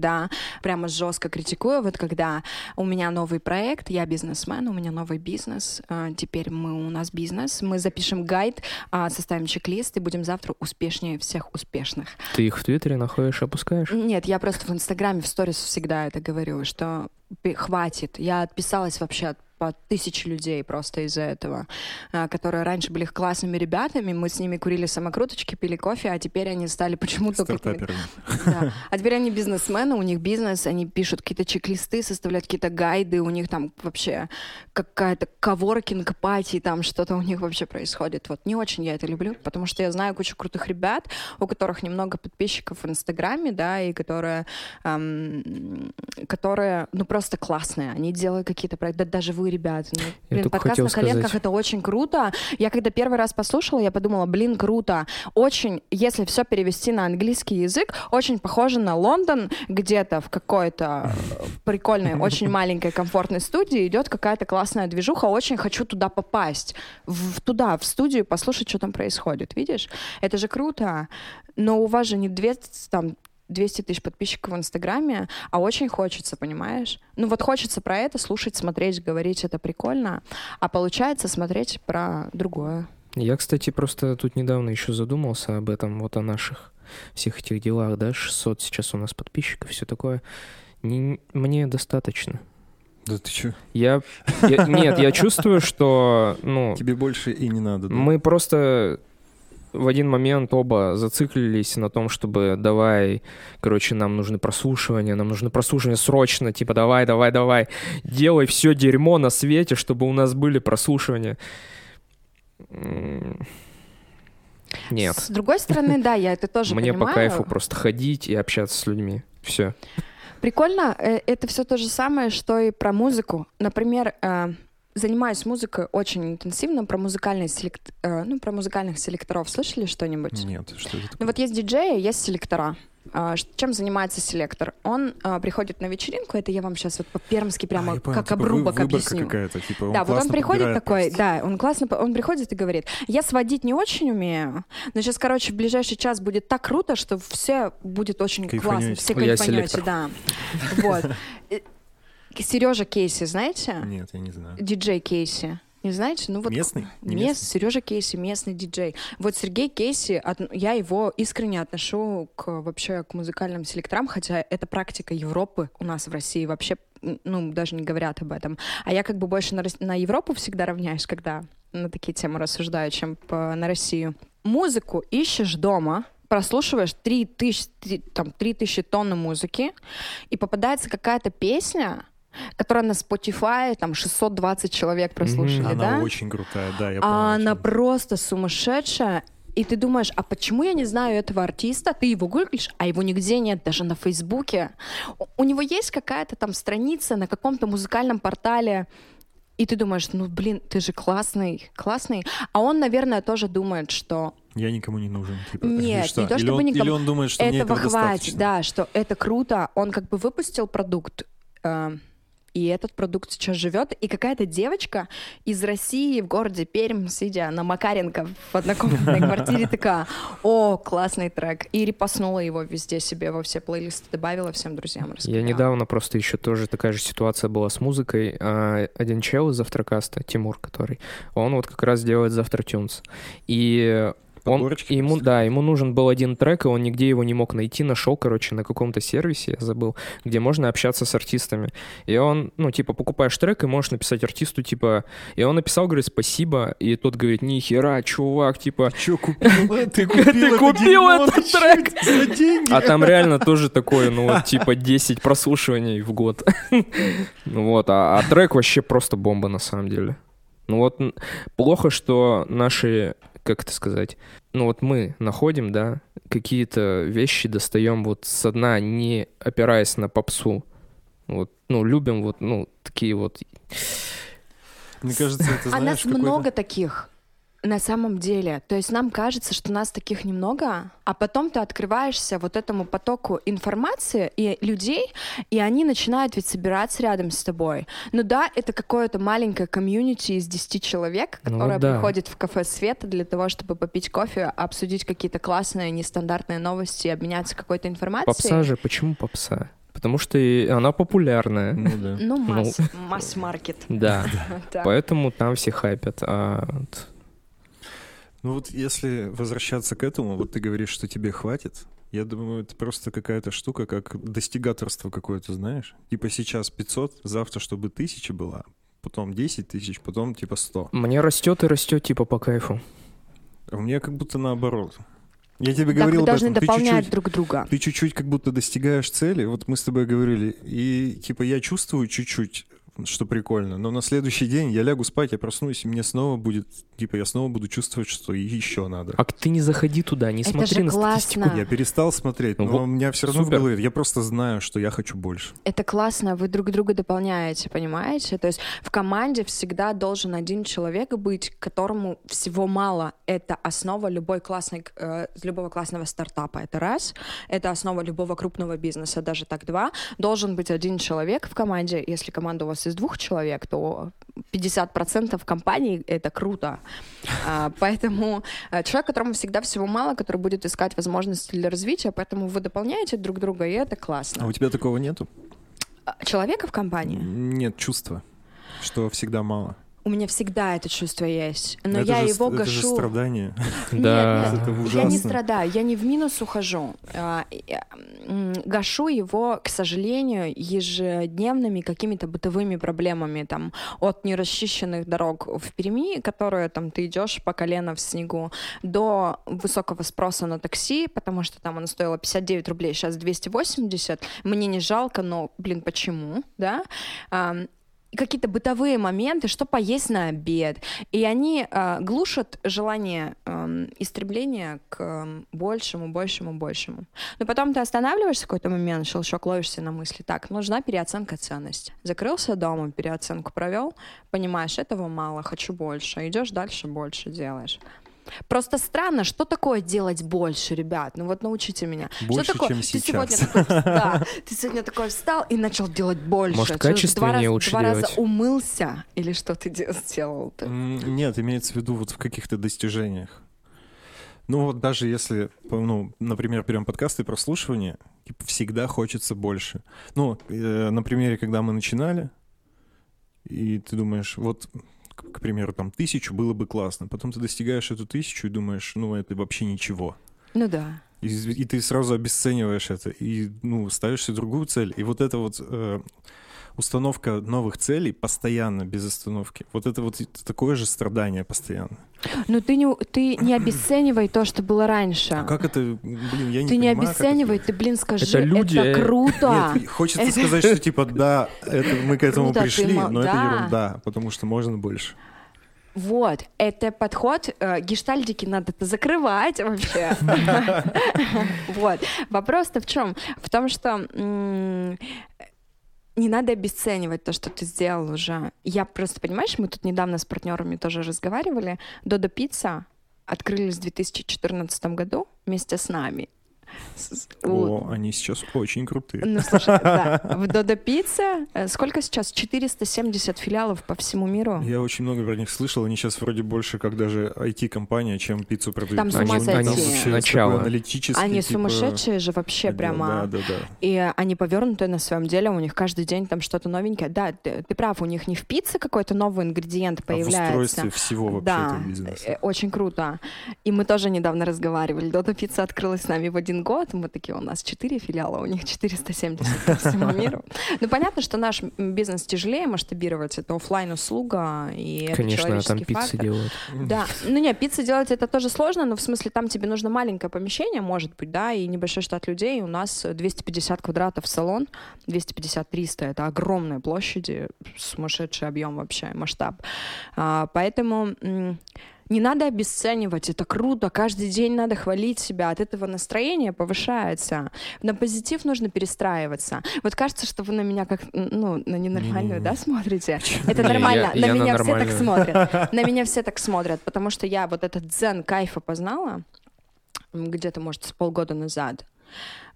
прямо жестко критикую. Вот когда у меня новый проект, я бизнесмен, у меня новый бизнес, э, теперь мы, у нас бизнес, мы запишем гайд, а, составим чек-лист и будем завтра успешнее всех успешных. Ты их в Твиттере находишь, опускаешь? Нет, я просто в Инстаграме, в сторис всегда это говорю, что хватит. Я отписалась вообще от по тысяче людей просто из-за этого, а, которые раньше были классными ребятами, мы с ними курили самокруточки, пили кофе, а теперь они стали почему-то Стартаперами. да. А теперь они бизнесмены, у них бизнес, они пишут какие-то чек-листы, составляют какие-то гайды, у них там вообще какая-то коворкинг пати, там что-то у них вообще происходит. Вот не очень я это люблю, потому что я знаю кучу крутых ребят, у которых немного подписчиков в Инстаграме, да, и которые, эм, которые, ну, просто классные. Они делают какие-то проекты, да, даже вы, ребята. Ну, блин, подкаст на коленках сказать. это очень круто. Я когда первый раз послушала, я подумала, блин, круто. Очень, если все перевести на английский язык, очень похоже на Лондон, где-то в какой-то э, прикольной, очень маленькой, комфортной студии идет какая-то классная движуха. Очень хочу туда попасть. В, туда, в студию, послушать, что там происходит. Видишь? Это же круто. Но у вас же не 200, там, 200 тысяч подписчиков в Инстаграме, а очень хочется, понимаешь? Ну вот хочется про это слушать, смотреть, говорить, это прикольно, а получается смотреть про другое. Я, кстати, просто тут недавно еще задумался об этом, вот о наших всех этих делах, да, 600 сейчас у нас подписчиков, все такое. Не- мне достаточно. Да ты чё? Я, я- нет, я чувствую, что, ну, Тебе больше и не надо, да? мы просто в один момент оба зациклились на том, чтобы давай, короче, нам нужны прослушивания, нам нужны прослушивания срочно, типа давай, давай, давай, делай все дерьмо на свете, чтобы у нас были прослушивания. Нет. С другой стороны, да, я это тоже Мне по понимаю. кайфу просто ходить и общаться с людьми. Все. Прикольно, э, это все то же самое, что и про музыку. Например, э, занимаюсь музыкой очень интенсивно, про музыкальный селект... э, ну, про музыкальных селекторов слышали что-нибудь? Нет, что это Ну такое? вот есть диджеи, есть селектора. А, Чем занимается селектор? Он а, приходит на вечеринку, это я вам сейчас вот по-пермски прямо А, понял, как типа вы- обрубок выборка объясню. какая-то, типа, да, вот он приходит такой, просто. да, он классно, он приходит и говорит, я сводить не очень умею, но сейчас, короче, в ближайший час будет так круто, что все будет очень классно, все кайфанете, да. Вот. Сережа Кейси, знаете? Нет, я не знаю. Диджей Кейси. Не знаете? Ну вот Местный? Не Мест, местный? Сережа Кейси, местный диджей. Вот Сергей Кейси, от- я его искренне отношу к вообще к музыкальным селекторам, хотя это практика Европы у нас в России вообще, ну даже не говорят об этом. А я как бы больше на, на Европу всегда равняюсь, когда на такие темы рассуждаю, чем по- на Россию. Музыку ищешь дома, прослушиваешь 3000, три- там, 3000 тонн музыки, и попадается какая-то песня, которая на Spotify там 620 человек прослушали, Она да? очень крутая, да, я понял. а она просто сумасшедшая. И ты думаешь, а почему я не знаю этого артиста? Ты его гуглишь, а его нигде нет, даже на Фейсбуке. У, него есть какая-то там страница на каком-то музыкальном портале. И ты думаешь, ну блин, ты же классный, классный. А он, наверное, тоже думает, что Я никому не нужен. Типа, Нет, или что? не то, или чтобы он, никому. Или он думает, что мне этого этого хватит, достаточно. да, что это круто. Он как бы выпустил продукт, э, и этот продукт сейчас живет. И какая-то девочка из России в городе Пермь, сидя на Макаренко в однокомнатной квартире, такая, о, классный трек. И репостнула его везде себе, во все плейлисты добавила всем друзьям. Я недавно просто еще тоже такая же ситуация была с музыкой. А, Один чел из Завтракаста, Тимур, который, он вот как раз делает Завтра Тюнс. Он, ему, да, ему нужен был один трек, и он нигде его не мог найти. Нашел, короче, на каком-то сервисе, я забыл, где можно общаться с артистами. И он, ну, типа, покупаешь трек и можешь написать артисту, типа... И он написал, говорит, спасибо, и тот говорит, нихера, чувак, типа... Купил? Ты Ты купил купил это этот трек? за деньги? А там реально тоже такое, ну, вот, типа 10 прослушиваний в год. Ну Вот, а, а трек вообще просто бомба на самом деле. Ну вот, плохо, что наши, как это сказать, ну вот мы находим, да, какие-то вещи достаем вот со дна, не опираясь на попсу. Вот, ну, любим вот, ну, такие вот... Мне кажется, это А знаешь, нас какой-то- много таких. На самом деле. То есть нам кажется, что нас таких немного, а потом ты открываешься вот этому потоку информации и людей, и они начинают ведь собираться рядом с тобой. Ну да, это какое-то маленькое комьюнити из 10 человек, Ну которое да. приходит в кафе Света для того, чтобы попить кофе, обсудить какие-то классные, нестандартные новости, обменяться какой-то информацией. Попса же, почему попса? Потому что и она популярная. Ну да. Ну, масс- масс-маркет. Да, Да. поэтому там все хайпят. А вот Ну вот если возвращаться к этому, вот ты говоришь, что тебе хватит, я думаю, это просто какая-то штука, как достигаторство какое-то, знаешь? Типа сейчас 500, завтра чтобы 1000 была, потом 10 тысяч, потом типа 100. мне растет и растет типа по кайфу. А у меня как будто наоборот. Я тебе Так говорил вы об должны этом, ты дополнять чуть-чуть, друг друга. ты чуть-чуть как будто достигаешь цели, вот мы с тобой говорили, и типа я чувствую чуть-чуть, что прикольно, но на следующий день я лягу спать, я проснусь, и мне снова будет, типа я снова буду чувствовать, что еще надо. А ты не заходи туда, не Это смотри же на статистику. классно. Я перестал смотреть, но Вот у меня все равно супер. в голове. Я просто знаю, что я хочу больше. Это классно, вы друг друга дополняете, понимаете? То есть в команде всегда должен один человек быть, которому всего мало. Это основа любой классной, э, любого классного стартапа. Это раз. Это основа любого крупного бизнеса, даже так два. Должен быть один человек в команде. Если команда у вас из двух человек, то 50% компании — это круто. А, Поэтому э, человек, которому всегда всего мало, который будет искать возможности для развития, поэтому вы дополняете друг друга, и это классно. А у тебя такого нету? Человека в компании? Нет чувства, что всегда мало. У меня всегда это чувство есть, но это я же, его это же гашу. страдание. Да. Нет, Это нет, ужасно. я не страдаю, я не в минус ухожу. А, м, Гашу его, к сожалению, ежедневными какими-то бытовыми проблемами, там, от нерасчищенных дорог в Перми, которые там ты идешь по колено в снегу, до высокого спроса на такси, потому что там оно стоило 59 рублей, сейчас 280. Мне не жалко, но, блин, почему, да? Какие-то бытовые моменты, что поесть на обед. И они а, глушат желание ам, истребления к ам, большему, большему, большему. Но потом ты останавливаешься в какой-то момент, щелчок ловишься на мысли. Так, нужна переоценка ценностей. Закрылся дома, переоценку провел, понимаешь, этого мало, хочу больше. Идешь дальше, больше делаешь. Просто странно, что такое делать больше, ребят? Ну вот научите меня. Больше, что такое? чем ты сейчас. сегодня такой, да, ты сегодня такой встал и начал делать больше. Может, качественнее два раза, лучше два раза делать? умылся или что ты де- сделал? М, Нет, имеется в виду вот в каких-то достижениях. Ну вот даже если, ну, например, берем подкасты и прослушивания, типа, всегда хочется больше. Ну, э, на примере, когда мы начинали, и ты думаешь, вот, к, к примеру, там тысячу было бы классно. Потом ты достигаешь эту тысячу и думаешь, ну это вообще ничего. Ну да. И, и ты сразу обесцениваешь это, и, ну, ставишь себе другую цель. И вот эта вот э, установка новых целей постоянно, без остановки, вот это вот такое же страдание постоянно. Но ты не, ты не обесценивай то, что было раньше. А как это, блин, я не ты не понимаю, это- обесценивай, ты, блин, скажи, Это люди, э, круто. Нет, хочется сказать, что типа да, это, мы к этому Круто, ты пришли, мол- но это да. ерунда, потому что можно больше. Вот, это подход, э, гештальдики надо-то закрывать вообще. Вот, вопрос-то в чем? В том, что не надо обесценивать то, что ты сделал уже. Я просто, понимаешь, мы тут недавно с партнерами тоже разговаривали. Додо Пицца открылись в 2014 году вместе с нами. О, они сейчас очень крутые. Ну, слушай, да. В Додо Пицца э, сколько сейчас? 470 филиалов по всему миру. Я очень много про них слышал. Они сейчас вроде больше как даже IT-компания, чем пиццу продают. Там с ума Они- сойти. вообще Начало. Они типа, сумасшедшие же вообще отдел. прямо. Да, да, да. И они повернутые на своем деле, у них каждый день там что-то новенькое. Да, ты, ты прав, у них не в пицце какой-то новый ингредиент А в появляется. устройстве всего вообще да, этого бизнеса. э, очень круто. И мы тоже недавно разговаривали. Додо Пицца открылась с нами в один год. Мы такие, у нас 4 филиала, у них 470 по всему миру. Ну, понятно, что наш бизнес тяжелее масштабировать. Это оффлайн услуга и это Конечно, а там пиццы фактор. делают. Да, ну не, пиццы делать это тоже сложно, но в смысле там тебе нужно маленькое помещение, может быть, да, и небольшой штат людей. У нас 250 квадратов салон, 250-300, это огромные площади, сумасшедший объем вообще, масштаб. А, поэтому не надо обесценивать, это круто, каждый день надо хвалить себя, от этого настроение повышается. На позитив нужно перестраиваться. Вот кажется, что вы на меня как, ну, на ненормальную, Не-не-не. да, смотрите? Это нормально, я- на я на меня все так смотрят. На меня все так смотрят, потому что я вот этот дзен кайфа познала где-то, может, с полгода назад.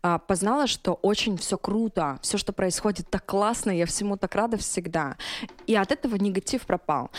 А, Познала, что очень все круто, все, что происходит, так классно, я всему так рада всегда. И от этого негатив пропал.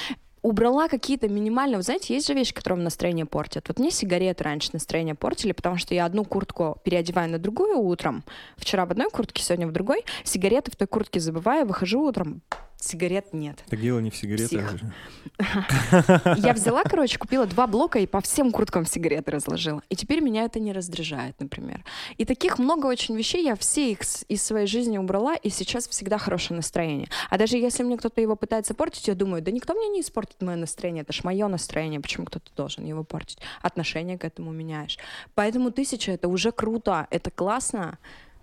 Убрала какие-то минимальные... Вы знаете, есть же вещи, которые вам настроение портят. Вот мне сигареты раньше настроение портили, потому что я одну куртку переодеваю на другую утром. Вчера в одной куртке, сегодня в другой. Сигареты в той куртке забываю, выхожу утром, сигарет нет. Так дело не в сигаретах же. Я взяла, короче, купила два блока и по всем курткам сигареты разложила. И теперь меня это не раздражает, например. И таких много очень вещей, я все их из своей жизни убрала, и сейчас всегда хорошее настроение. А даже если мне кто-то его пытается портить, я думаю, да никто мне не испортит мое настроение, это ж мое настроение, почему кто-то должен его портить? Отношение к этому меняешь. Поэтому тысяча — это уже круто, это классно,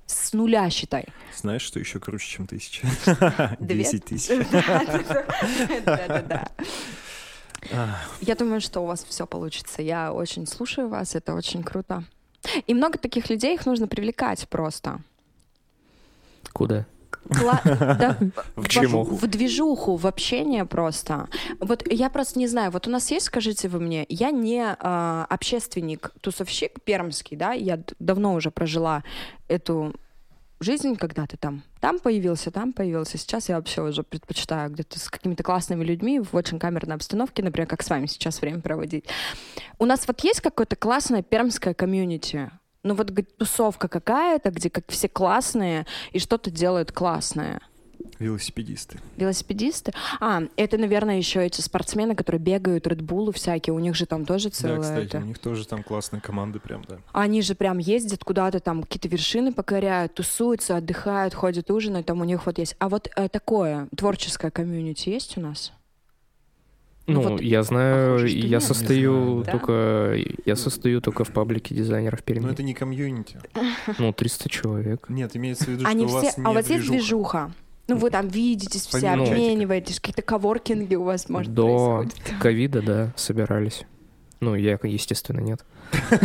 с нуля считай. Знаешь, что еще круче, чем тысяча? Десять тысяч. Да-да-да. Я думаю, что у вас все получится. Я очень слушаю вас, это очень круто. И много таких людей, их нужно привлекать просто. Куда? Кла- да, К в- чему? В движуху, в общение просто. Вот я просто не знаю, вот у нас есть, скажите вы мне, я не а, общественник, тусовщик пермский, да, я давно уже прожила эту жизнь, когда ты там, там появился, там появился. Сейчас я вообще уже предпочитаю где-то с какими-то классными людьми в очень камерной обстановке, например, как с вами сейчас время проводить. У нас вот есть какое-то классное пермское комьюнити, ну вот тусовка какая-то, где как все классные и что-то делают классное. Велосипедисты. Велосипедисты? А, это, наверное, еще эти спортсмены, которые бегают, редбулы всякие, у них же там тоже Да, целое кстати, это. у них тоже там классные команды прям, да. Они же прям ездят куда-то там, какие-то вершины покоряют, тусуются, отдыхают, ходят ужинают, там у них вот есть. А вот э, такое творческое комьюнити есть у нас? Ну Ну, вот я знаю, похоже, что я нет. Не состою знаю, да. только я состою только в паблике дизайнеров Но Перми. это не комьюнити. Ну, 300 человек. Нет, имеется в виду, что Они у все... вас А у вас есть движуха? Ну, вы там видитесь все, Помимо чатика. обмениваетесь, какие-то коворкинги у вас, может, До ковида, да, собирались. Ну, я, естественно, нет.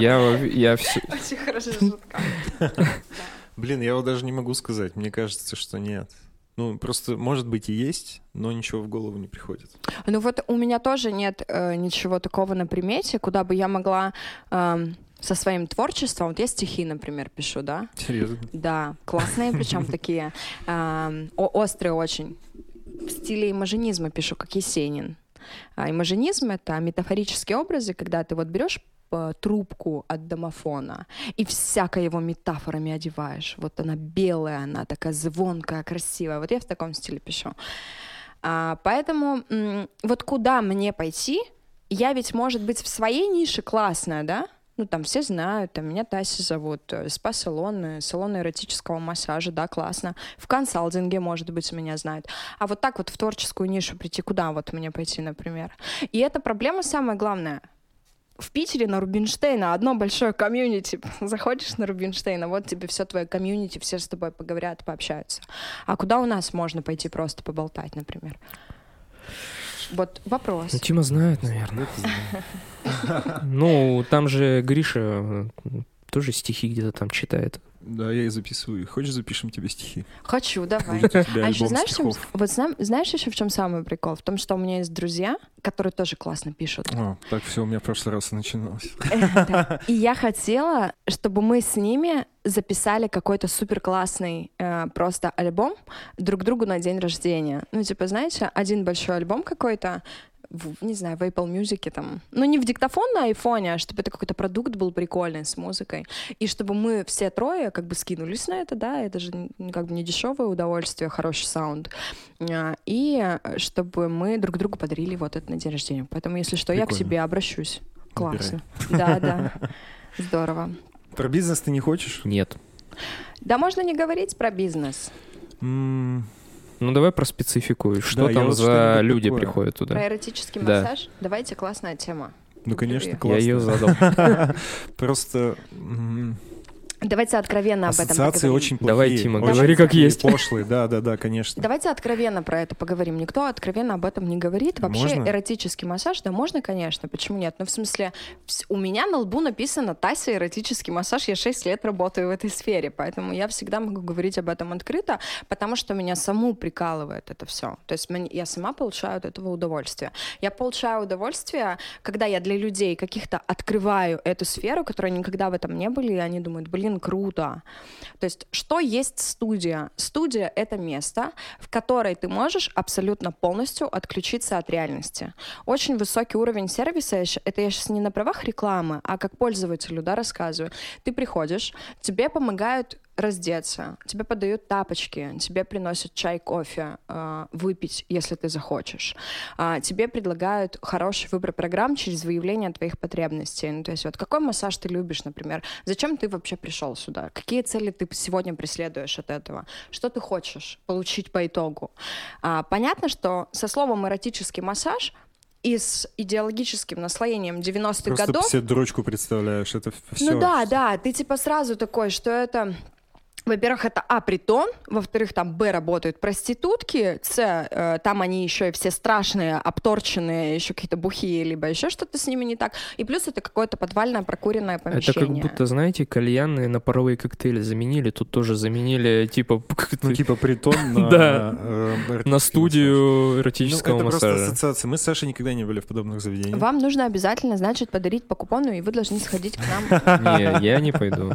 Я, я все... Очень хорошая шутка. Блин, я вот даже не могу сказать. Мне кажется, что нет. Ну, просто, может быть, и есть, но ничего в голову не приходит. Ну вот у меня тоже нет э, ничего такого на примете, куда бы я могла эм, со своим творчеством, вот я стихи, например, пишу, да, Серьезно. да, классные, причем такие, эм, острые очень, в стиле имажинизма пишу, как Есенин. А имажинизм — это метафорические образы, когда ты вот берешь э, трубку от домофона и всяко его метафорами одеваешь. Вот она белая, она такая звонкая, красивая. Вот я в таком стиле пишу. А, поэтому вот куда мне пойти? Я ведь, может быть, в своей нише классная, да? Ну, там все знают, там меня Тася зовут, э, спа-салон, э, салон эротического массажа, да, классно. В консалтинге, может быть, меня знают. А вот так вот в творческую нишу прийти, куда вот мне пойти, например? И эта проблема самая главная. В Питере на Рубинштейна одно большое комьюнити. Заходишь на Рубинштейна, вот тебе все твое комьюнити, все с тобой поговорят, пообщаются. А куда у нас можно пойти просто поболтать, например? Вот вопрос. Ну, Тима знает, наверное. Ну, там же Гриша э, тоже стихи где-то там читает. Да, я и записываю. Хочешь, запишем тебе стихи? Хочу, давай. А еще знаешь, чем- вот зна- знаешь еще в чем самый прикол? В том, что у меня есть друзья, которые тоже классно пишут. О, так все у меня в прошлый раз и начиналось. И я хотела, чтобы мы с ними записали какой-то супер классный просто альбом друг другу на день рождения. Ну, типа, знаете, один большой альбом какой-то, в- не знаю, в Apple Music там. Ну, не в диктофон на айфоне, а чтобы это какой-то продукт был прикольный с музыкой. И чтобы мы все трое как бы скинулись на это, да, это же как бы не дешевое удовольствие, хороший саунд. А, И э, чтобы мы друг другу подарили вот это на день рождения. Поэтому, если что, я к Прикольно. тебе обращусь. Классно. Да, да. Здорово. Про бизнес ты не хочешь? Нет. Да можно не говорить про бизнес. М, Ну давай про специфику. Что я там вот за люди такое. приходят Про туда? эротический Да. массаж. Давайте, классная тема. Ну, конечно, Я классно. Я ее задал. Просто Давайте откровенно об этом ассоциации поговорим. очень плохие. Давай, Тима, очень говори как есть. Пошлые, да, да, да, конечно. Давайте откровенно про это поговорим. Никто откровенно об этом не говорит. Вообще Можно? эротический массаж, да, можно, конечно. Почему нет? Ну, в смысле, у меня на лбу написано Тася эротический массаж. Я 6 лет работаю в этой сфере, поэтому я всегда могу говорить об этом открыто, потому что меня саму прикалывает это все. То есть я сама получаю от этого удовольствие. Я получаю удовольствие, когда я для людей каких-то открываю эту сферу, которые никогда в этом не были, и они думают, блин, круто. То есть, что есть студия? Студия — это место, в которой ты можешь абсолютно полностью отключиться от реальности. Очень высокий уровень сервиса, это я сейчас не на правах рекламы, а как пользователю, да, рассказываю. Ты приходишь, тебе помогают раздеться, тебе подают тапочки, тебе приносят чай, кофе, э, выпить, если ты захочешь. А, тебе предлагают хороший выбор программ через выявление твоих потребностей. Ну, то есть вот какой массаж ты любишь, например? Зачем ты вообще пришел сюда? Какие цели ты сегодня преследуешь от этого? Что ты хочешь получить по итогу? А, понятно, что со словом эротический массаж и с идеологическим наслоением 90-х Просто годов себе дурочку представляешь, это все. ну да, да, ты типа сразу такой, что это... Во-первых, это А, притон, во-вторых, там Б, работают проститутки, С, э, там они еще и все страшные, обторченные, еще какие-то бухие, либо еще что-то с ними не так. И плюс это какое-то подвальное прокуренное Это помещение. как будто, знаете, кальянные на паровые коктейли заменили. Тут тоже заменили, типа, это, Ну, типа притон на, Да. э, на студию массаж. Ну, эротического это просто ассоциация. Мы с Сашей никогда не были в подобных заведениях. Вам нужно обязательно, значит, подарить по купону, и вы должны сходить к нам. Не, я не пойду.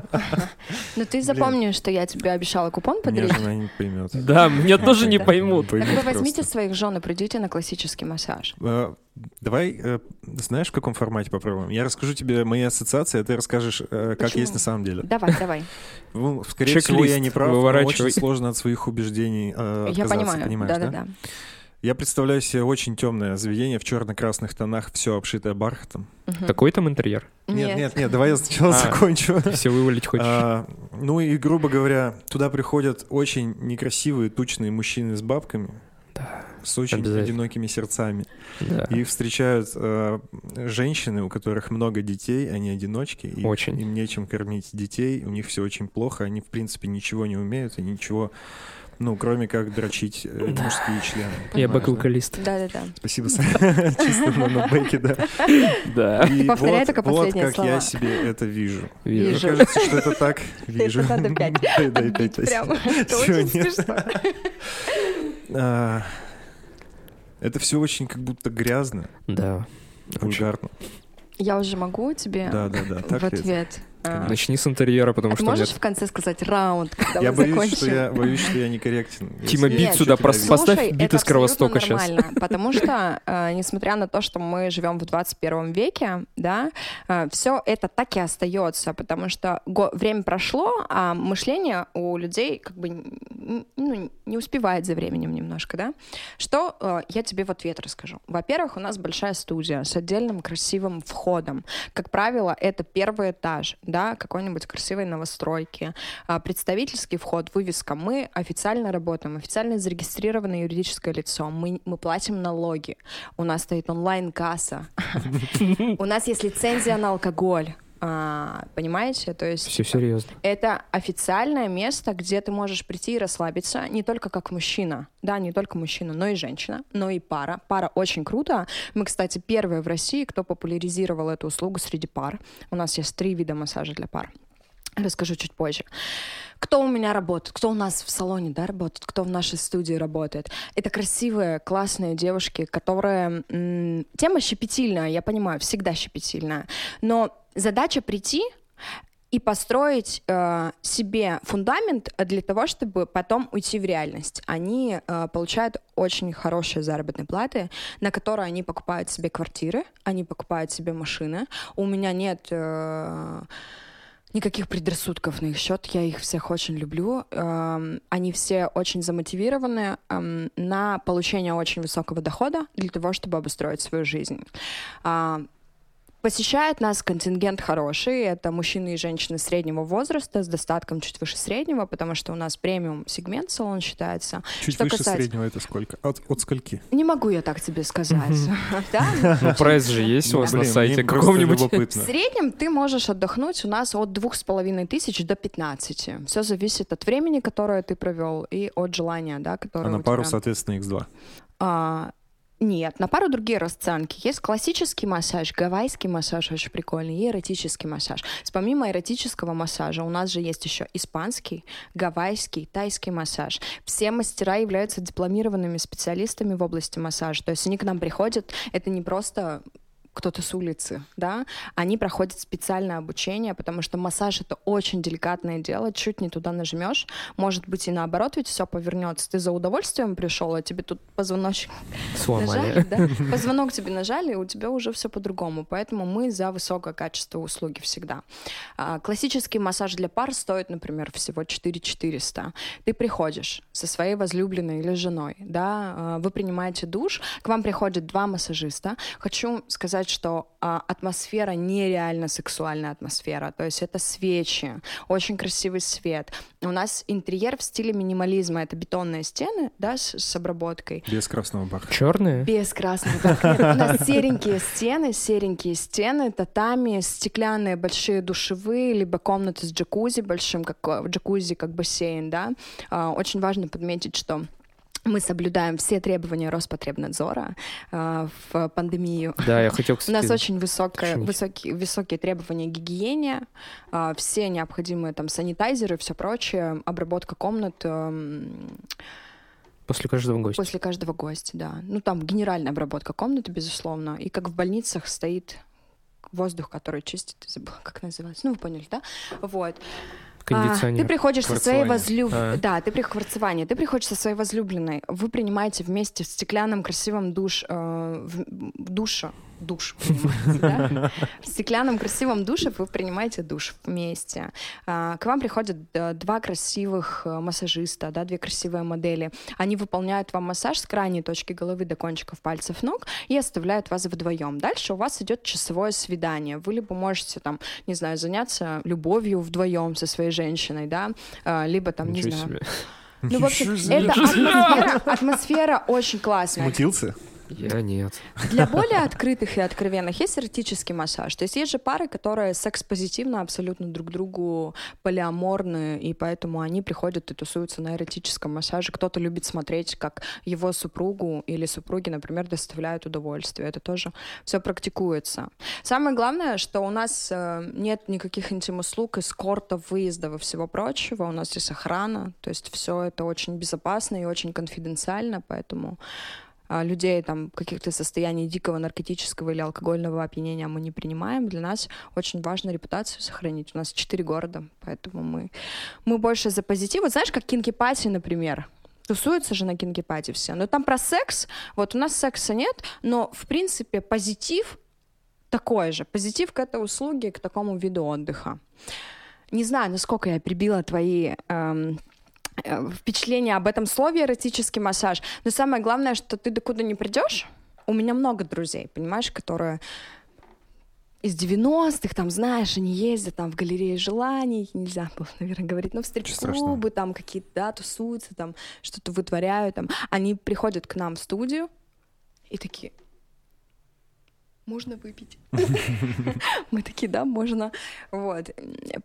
Но ты запомни, что я тебе обещала купон Меня подарить. жена не поймет. Да, меня тоже не поймут. Так вы возьмите своих жен и придите на классический массаж. Э, Давай, э, знаешь, в каком формате попробуем? Я расскажу тебе мои ассоциации, а ты расскажешь, э, как Почему? есть на самом деле. Давай, давай. Ну, скорее всего, я не прав, очень сложно от своих убеждений э, Я отказаться, понимаю. понимаешь, да? Да-да-да. Я представляю себе очень темное заведение в черно-красных тонах, все обшитое бархатом. Мгм. Такой там интерьер? Нет, нет, нет, давай я сначала А. закончу. Все вывалить хочешь? А, ну и, грубо говоря, туда приходят очень некрасивые, тучные мужчины с бабками, Да, с очень одинокими сердцами. да. Их встречают э, женщины, у которых много детей, они одиночки, и Очень. им нечем кормить детей, у них все очень плохо, они, в принципе, ничего не умеют, и ничего, ну, кроме как дрочить э, Да. мужские члены. Я бэк-вокалист. Да-да-да. Спасибо, чисто на бэке, да. Да, И Повторяй вот- только вот последние как слова. я себе это вижу. вижу. Мне кажется, что это так. Вижу. Это надо пять. Дай, дай пять, спасибо. Прям, это очень смешно. А, Это все очень как будто грязно, Да. вульгарно. Я уже могу тебе Да, да, да. в ли это? А, Начни с интерьера, потому а что мне... можешь в конце сказать раунд, когда Я мы боюсь, закончим? что я боюсь, что я некорректен. Тима, бит сюда, просто поставь бит из Кровостока нормально, потому что, э, несмотря на то, что мы живем в 21 веке, да, все это так и остается, потому что го- время прошло, а мышление у людей как бы ну, не успевает за временем немножко, да. Что э, я тебе в ответ расскажу. Во-первых, у нас большая студия с отдельным красивым входом. Как правило, это первый этаж, да, какой-нибудь красивой новостройки. А, Представительский вход, вывеска. Мы официально работаем, официально зарегистрированное юридическое лицо. Мы, мы платим налоги. У нас стоит онлайн-касса. У нас есть лицензия на алкоголь. А, Понимаете? То есть Все серьезно. это официальное место, где ты можешь прийти и расслабиться не только как мужчина, да, не только мужчина, но и женщина, но и пара. Пара очень круто. Мы, кстати, первые в России, кто популяризировал эту услугу среди пар. У нас есть три вида массажа для пар. Расскажу чуть позже. Кто у меня работает, кто у нас в салоне да, работает, кто в нашей студии работает. Это красивые, классные девушки, которые... М- тема щепетильная, я понимаю, всегда щепетильная. Но задача прийти и построить э, себе фундамент для того, чтобы потом уйти в реальность. Они э, получают очень хорошие заработные платы, на которые они покупают себе квартиры, они покупают себе машины. У меня нет... Э, никаких предрассудков на их счет. Я их всех очень люблю. Эм, они все очень замотивированы эм, на получение очень высокого дохода для того, чтобы обустроить свою жизнь. Посещает нас контингент хороший. Это мужчины и женщины среднего возраста с достатком чуть выше среднего, потому что у нас премиум сегмент салон считается. Чуть Что выше касается- среднего это сколько? От, от скольки? Не могу я так тебе сказать. Ну, прайс же есть у вас Блин, на сайте каком-нибудь. В среднем ты можешь отдохнуть у нас от двух с половиной тысяч до 15. Все зависит от времени, которое ты провел, и от желания, да, которое А на пару, соответственно, X2. Нет, на пару другие расценки. Есть классический массаж, гавайский массаж очень прикольный, и эротический массаж. Помимо эротического массажа у нас же есть еще испанский, гавайский, тайский массаж. Все мастера являются дипломированными специалистами в области массажа. То есть они к нам приходят, это не просто кто-то с улицы, да, они проходят специальное обучение, потому что массаж это очень деликатное дело, чуть не туда нажмешь, может быть и наоборот, ведь все повернется. Ты за удовольствием пришел, а тебе тут позвоночник Сломали. нажали, да? Позвонок тебе нажали, и у тебя уже все по-другому. Поэтому мы за высокое качество услуги всегда. А, Классический массаж для пар стоит, например, всего 4 400. Ты приходишь со своей возлюбленной или женой, да, а, вы принимаете душ, к вам приходят два массажиста. Хочу сказать, что а, атмосфера нереально сексуальная атмосфера, то есть это свечи, очень красивый свет. У нас интерьер в стиле минимализма, это бетонные стены, да, с, с обработкой. Без красного бархата. Черные? Без красного бархата. У нас серенькие стены, серенькие стены, татами, стеклянные большие душевые, либо комнаты с джакузи большим, как э, джакузи, как бассейн, да. А, Очень важно подметить, что мы соблюдаем все требования Роспотребнадзора а, в пандемию. Да, я хотел, У кстати... нас очень высокое, высокие, высокие требования гигиене, а, все необходимые там санитайзеры, все прочее, обработка комнат эм, После каждого гостя. после каждого гостя, да. Ну там генеральная обработка комнаты, безусловно, и как в больницах стоит воздух, который чистит, забыла, как называется. Ну, вы поняли, да? Вот. А, Кондиционер. ты приходишь со своей возлюбленной. А. Да, ты при кварцевание. Ты приходишь со своей возлюбленной. Вы принимаете вместе в стеклянном красивом душ, э, в, душа. Душ, да? В стеклянном красивом душе вы принимаете душ вместе. А, К вам приходят два красивых э, массажиста, да, две красивые модели. Они выполняют вам массаж с крайней точки головы до кончиков пальцев ног и оставляют вас вдвоем. Дальше у вас идет часовое свидание. Вы либо можете там, не знаю, заняться любовью вдвоем со своей женщиной, да, а, либо там, не Ничего знаю. себе. Ну, в общем, Ничего себе. это атмосфера, атмосфера очень классная. Смутился? Я нет. Для более открытых и откровенных есть эротический массаж. То есть есть же пары, которые секс-позитивно абсолютно друг другу полиаморны, и поэтому они приходят и тусуются на эротическом массаже. Кто-то любит смотреть, как его супругу или супруги, например, доставляют удовольствие. Это тоже все практикуется. Самое главное, что у нас э, нет никаких интим-услуг, эскортов, выездов и всего прочего. У нас есть охрана, то есть все это очень безопасно и очень конфиденциально, поэтому людей там каких-то состояний дикого наркотического или алкогольного опьянения мы не принимаем. Для нас очень важно репутацию сохранить. У нас четыре города, поэтому мы, мы больше за позитив. Вот знаешь, как кинки пати, например. Тусуются же на кинки пати все. Но там про секс. Вот у нас секса нет, но в принципе позитив такой же. Позитив к этой услуге, к такому виду отдыха. Не знаю, насколько я прибила твои эм, э, впечатления об этом слове эротический массаж. Но самое главное, что ты докуда не придешь. У меня много друзей, понимаешь, которые из 90-х, там, знаешь, они ездят там в галерее желаний, нельзя было, наверное, говорить, но в стрип-клубы, там какие-то, да, тусуются, там, что-то вытворяют, там. Они приходят к нам в студию и такие, можно выпить. Мы такие, да, можно. Вот.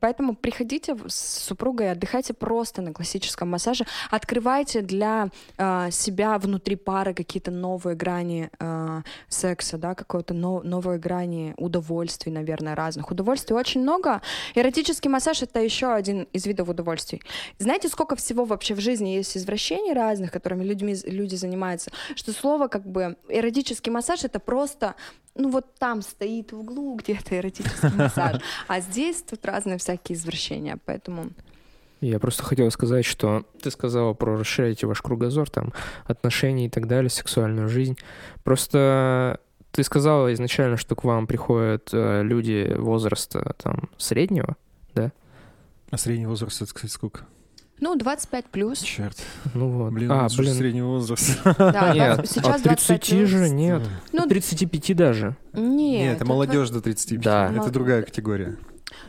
Поэтому приходите с супругой, отдыхайте просто на классическом массаже, открывайте для э, себя внутри пары какие-то новые грани э, секса, да, какой-то но, новые грани удовольствий, наверное, разных. Удовольствий очень много. Эротический массаж — это еще один из видов удовольствий. Знаете, сколько всего вообще в жизни есть извращений разных, которыми людьми, люди занимаются, что слово как бы эротический массаж — это просто ну вот там стоит в углу где-то эротический массаж, а здесь тут разные всякие извращения, поэтому... Я просто хотел сказать, что ты сказала про расширяйте ваш кругозор, там, отношения и так далее, сексуальную жизнь. Просто ты сказала изначально, что к вам приходят э, люди возраста там среднего, да? А средний возраст, это, кстати, сколько? Ну, 25 плюс. Черт. Ну вот. Блин, а, блин. средний возраст. Да, Нет, 20 сейчас от 30 25 плюс. же нет. Ну, 35 даже. Нет, Нет, это молодежь до 35. Да. Это другая категория.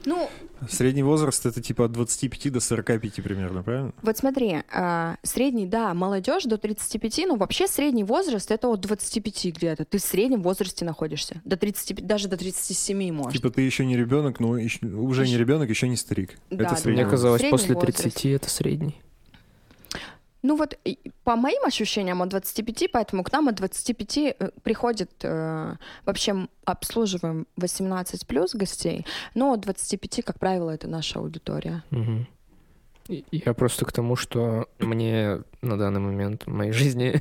Ну, Средний возраст это типа от 25 до 45 примерно, правильно? вот смотри, а, средний, да, молодежь до 35, но вообще средний возраст это от 25 где-то. Ты в среднем возрасте находишься. До 35, даже до 37 может. Типа ты еще не ребенок, но еще- уже не ребенок, еще не старик. Да, это да, средний Мне возраст. казалось, Средний после возраст. 30 это средний. Ну вот по моим ощущениям от 25, поэтому к нам от 25 э, приходит, э, вообще обслуживаем 18 плюс гостей, но от 25, как правило, это наша аудитория. И- Я просто к тому, что мне на данный момент в моей жизни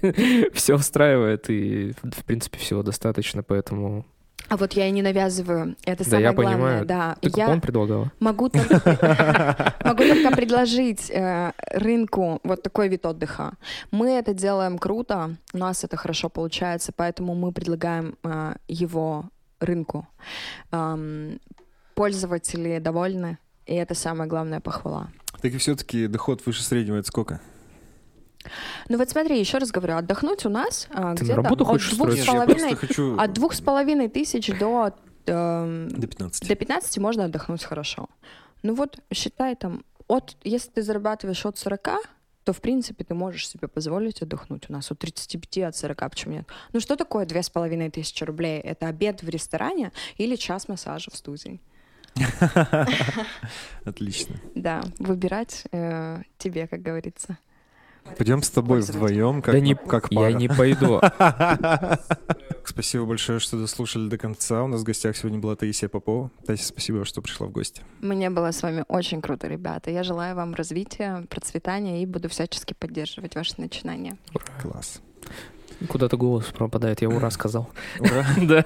все устраивает, и, в принципе, всего достаточно, поэтому... А вот я и не навязываю, это Да, самое я главное, понимаю. да. Ты я купон предлагала? могу только, могу только предложить э, рынку вот такой вид отдыха. Мы это делаем круто, у нас это хорошо получается, поэтому мы предлагаем э, его рынку. Пользователи довольны, и это самая главная похвала. Так и все-таки доход выше среднего это сколько? Ну вот смотри, еще раз говорю, отдохнуть у нас а, на где-то работу от двух с половиной хочу от двух с половиной тысяч до эм, до 15. До 15 можно отдохнуть хорошо. Ну вот, считай там, от, если ты зарабатываешь от 40, то, в принципе, ты можешь себе позволить отдохнуть. У нас от 35, от 40, почему нет? Ну что такое две с половиной тысячи рублей? Это обед в ресторане или час массажа в студии? Отлично. Да, выбирать э, тебе, как говорится. Пойдем с тобой вдвоем, как, Да не- как Я пара. не пойду. Спасибо большое, что дослушали до конца. У нас в гостях сегодня была Таисия Попова. Таисия, спасибо, что пришла в гости. Мне было с вами очень круто, ребята. Я желаю вам развития, процветания и буду всячески поддерживать ваши начинания. Класс. Куда-то голос пропадает, я ура сказал. Ура. Да.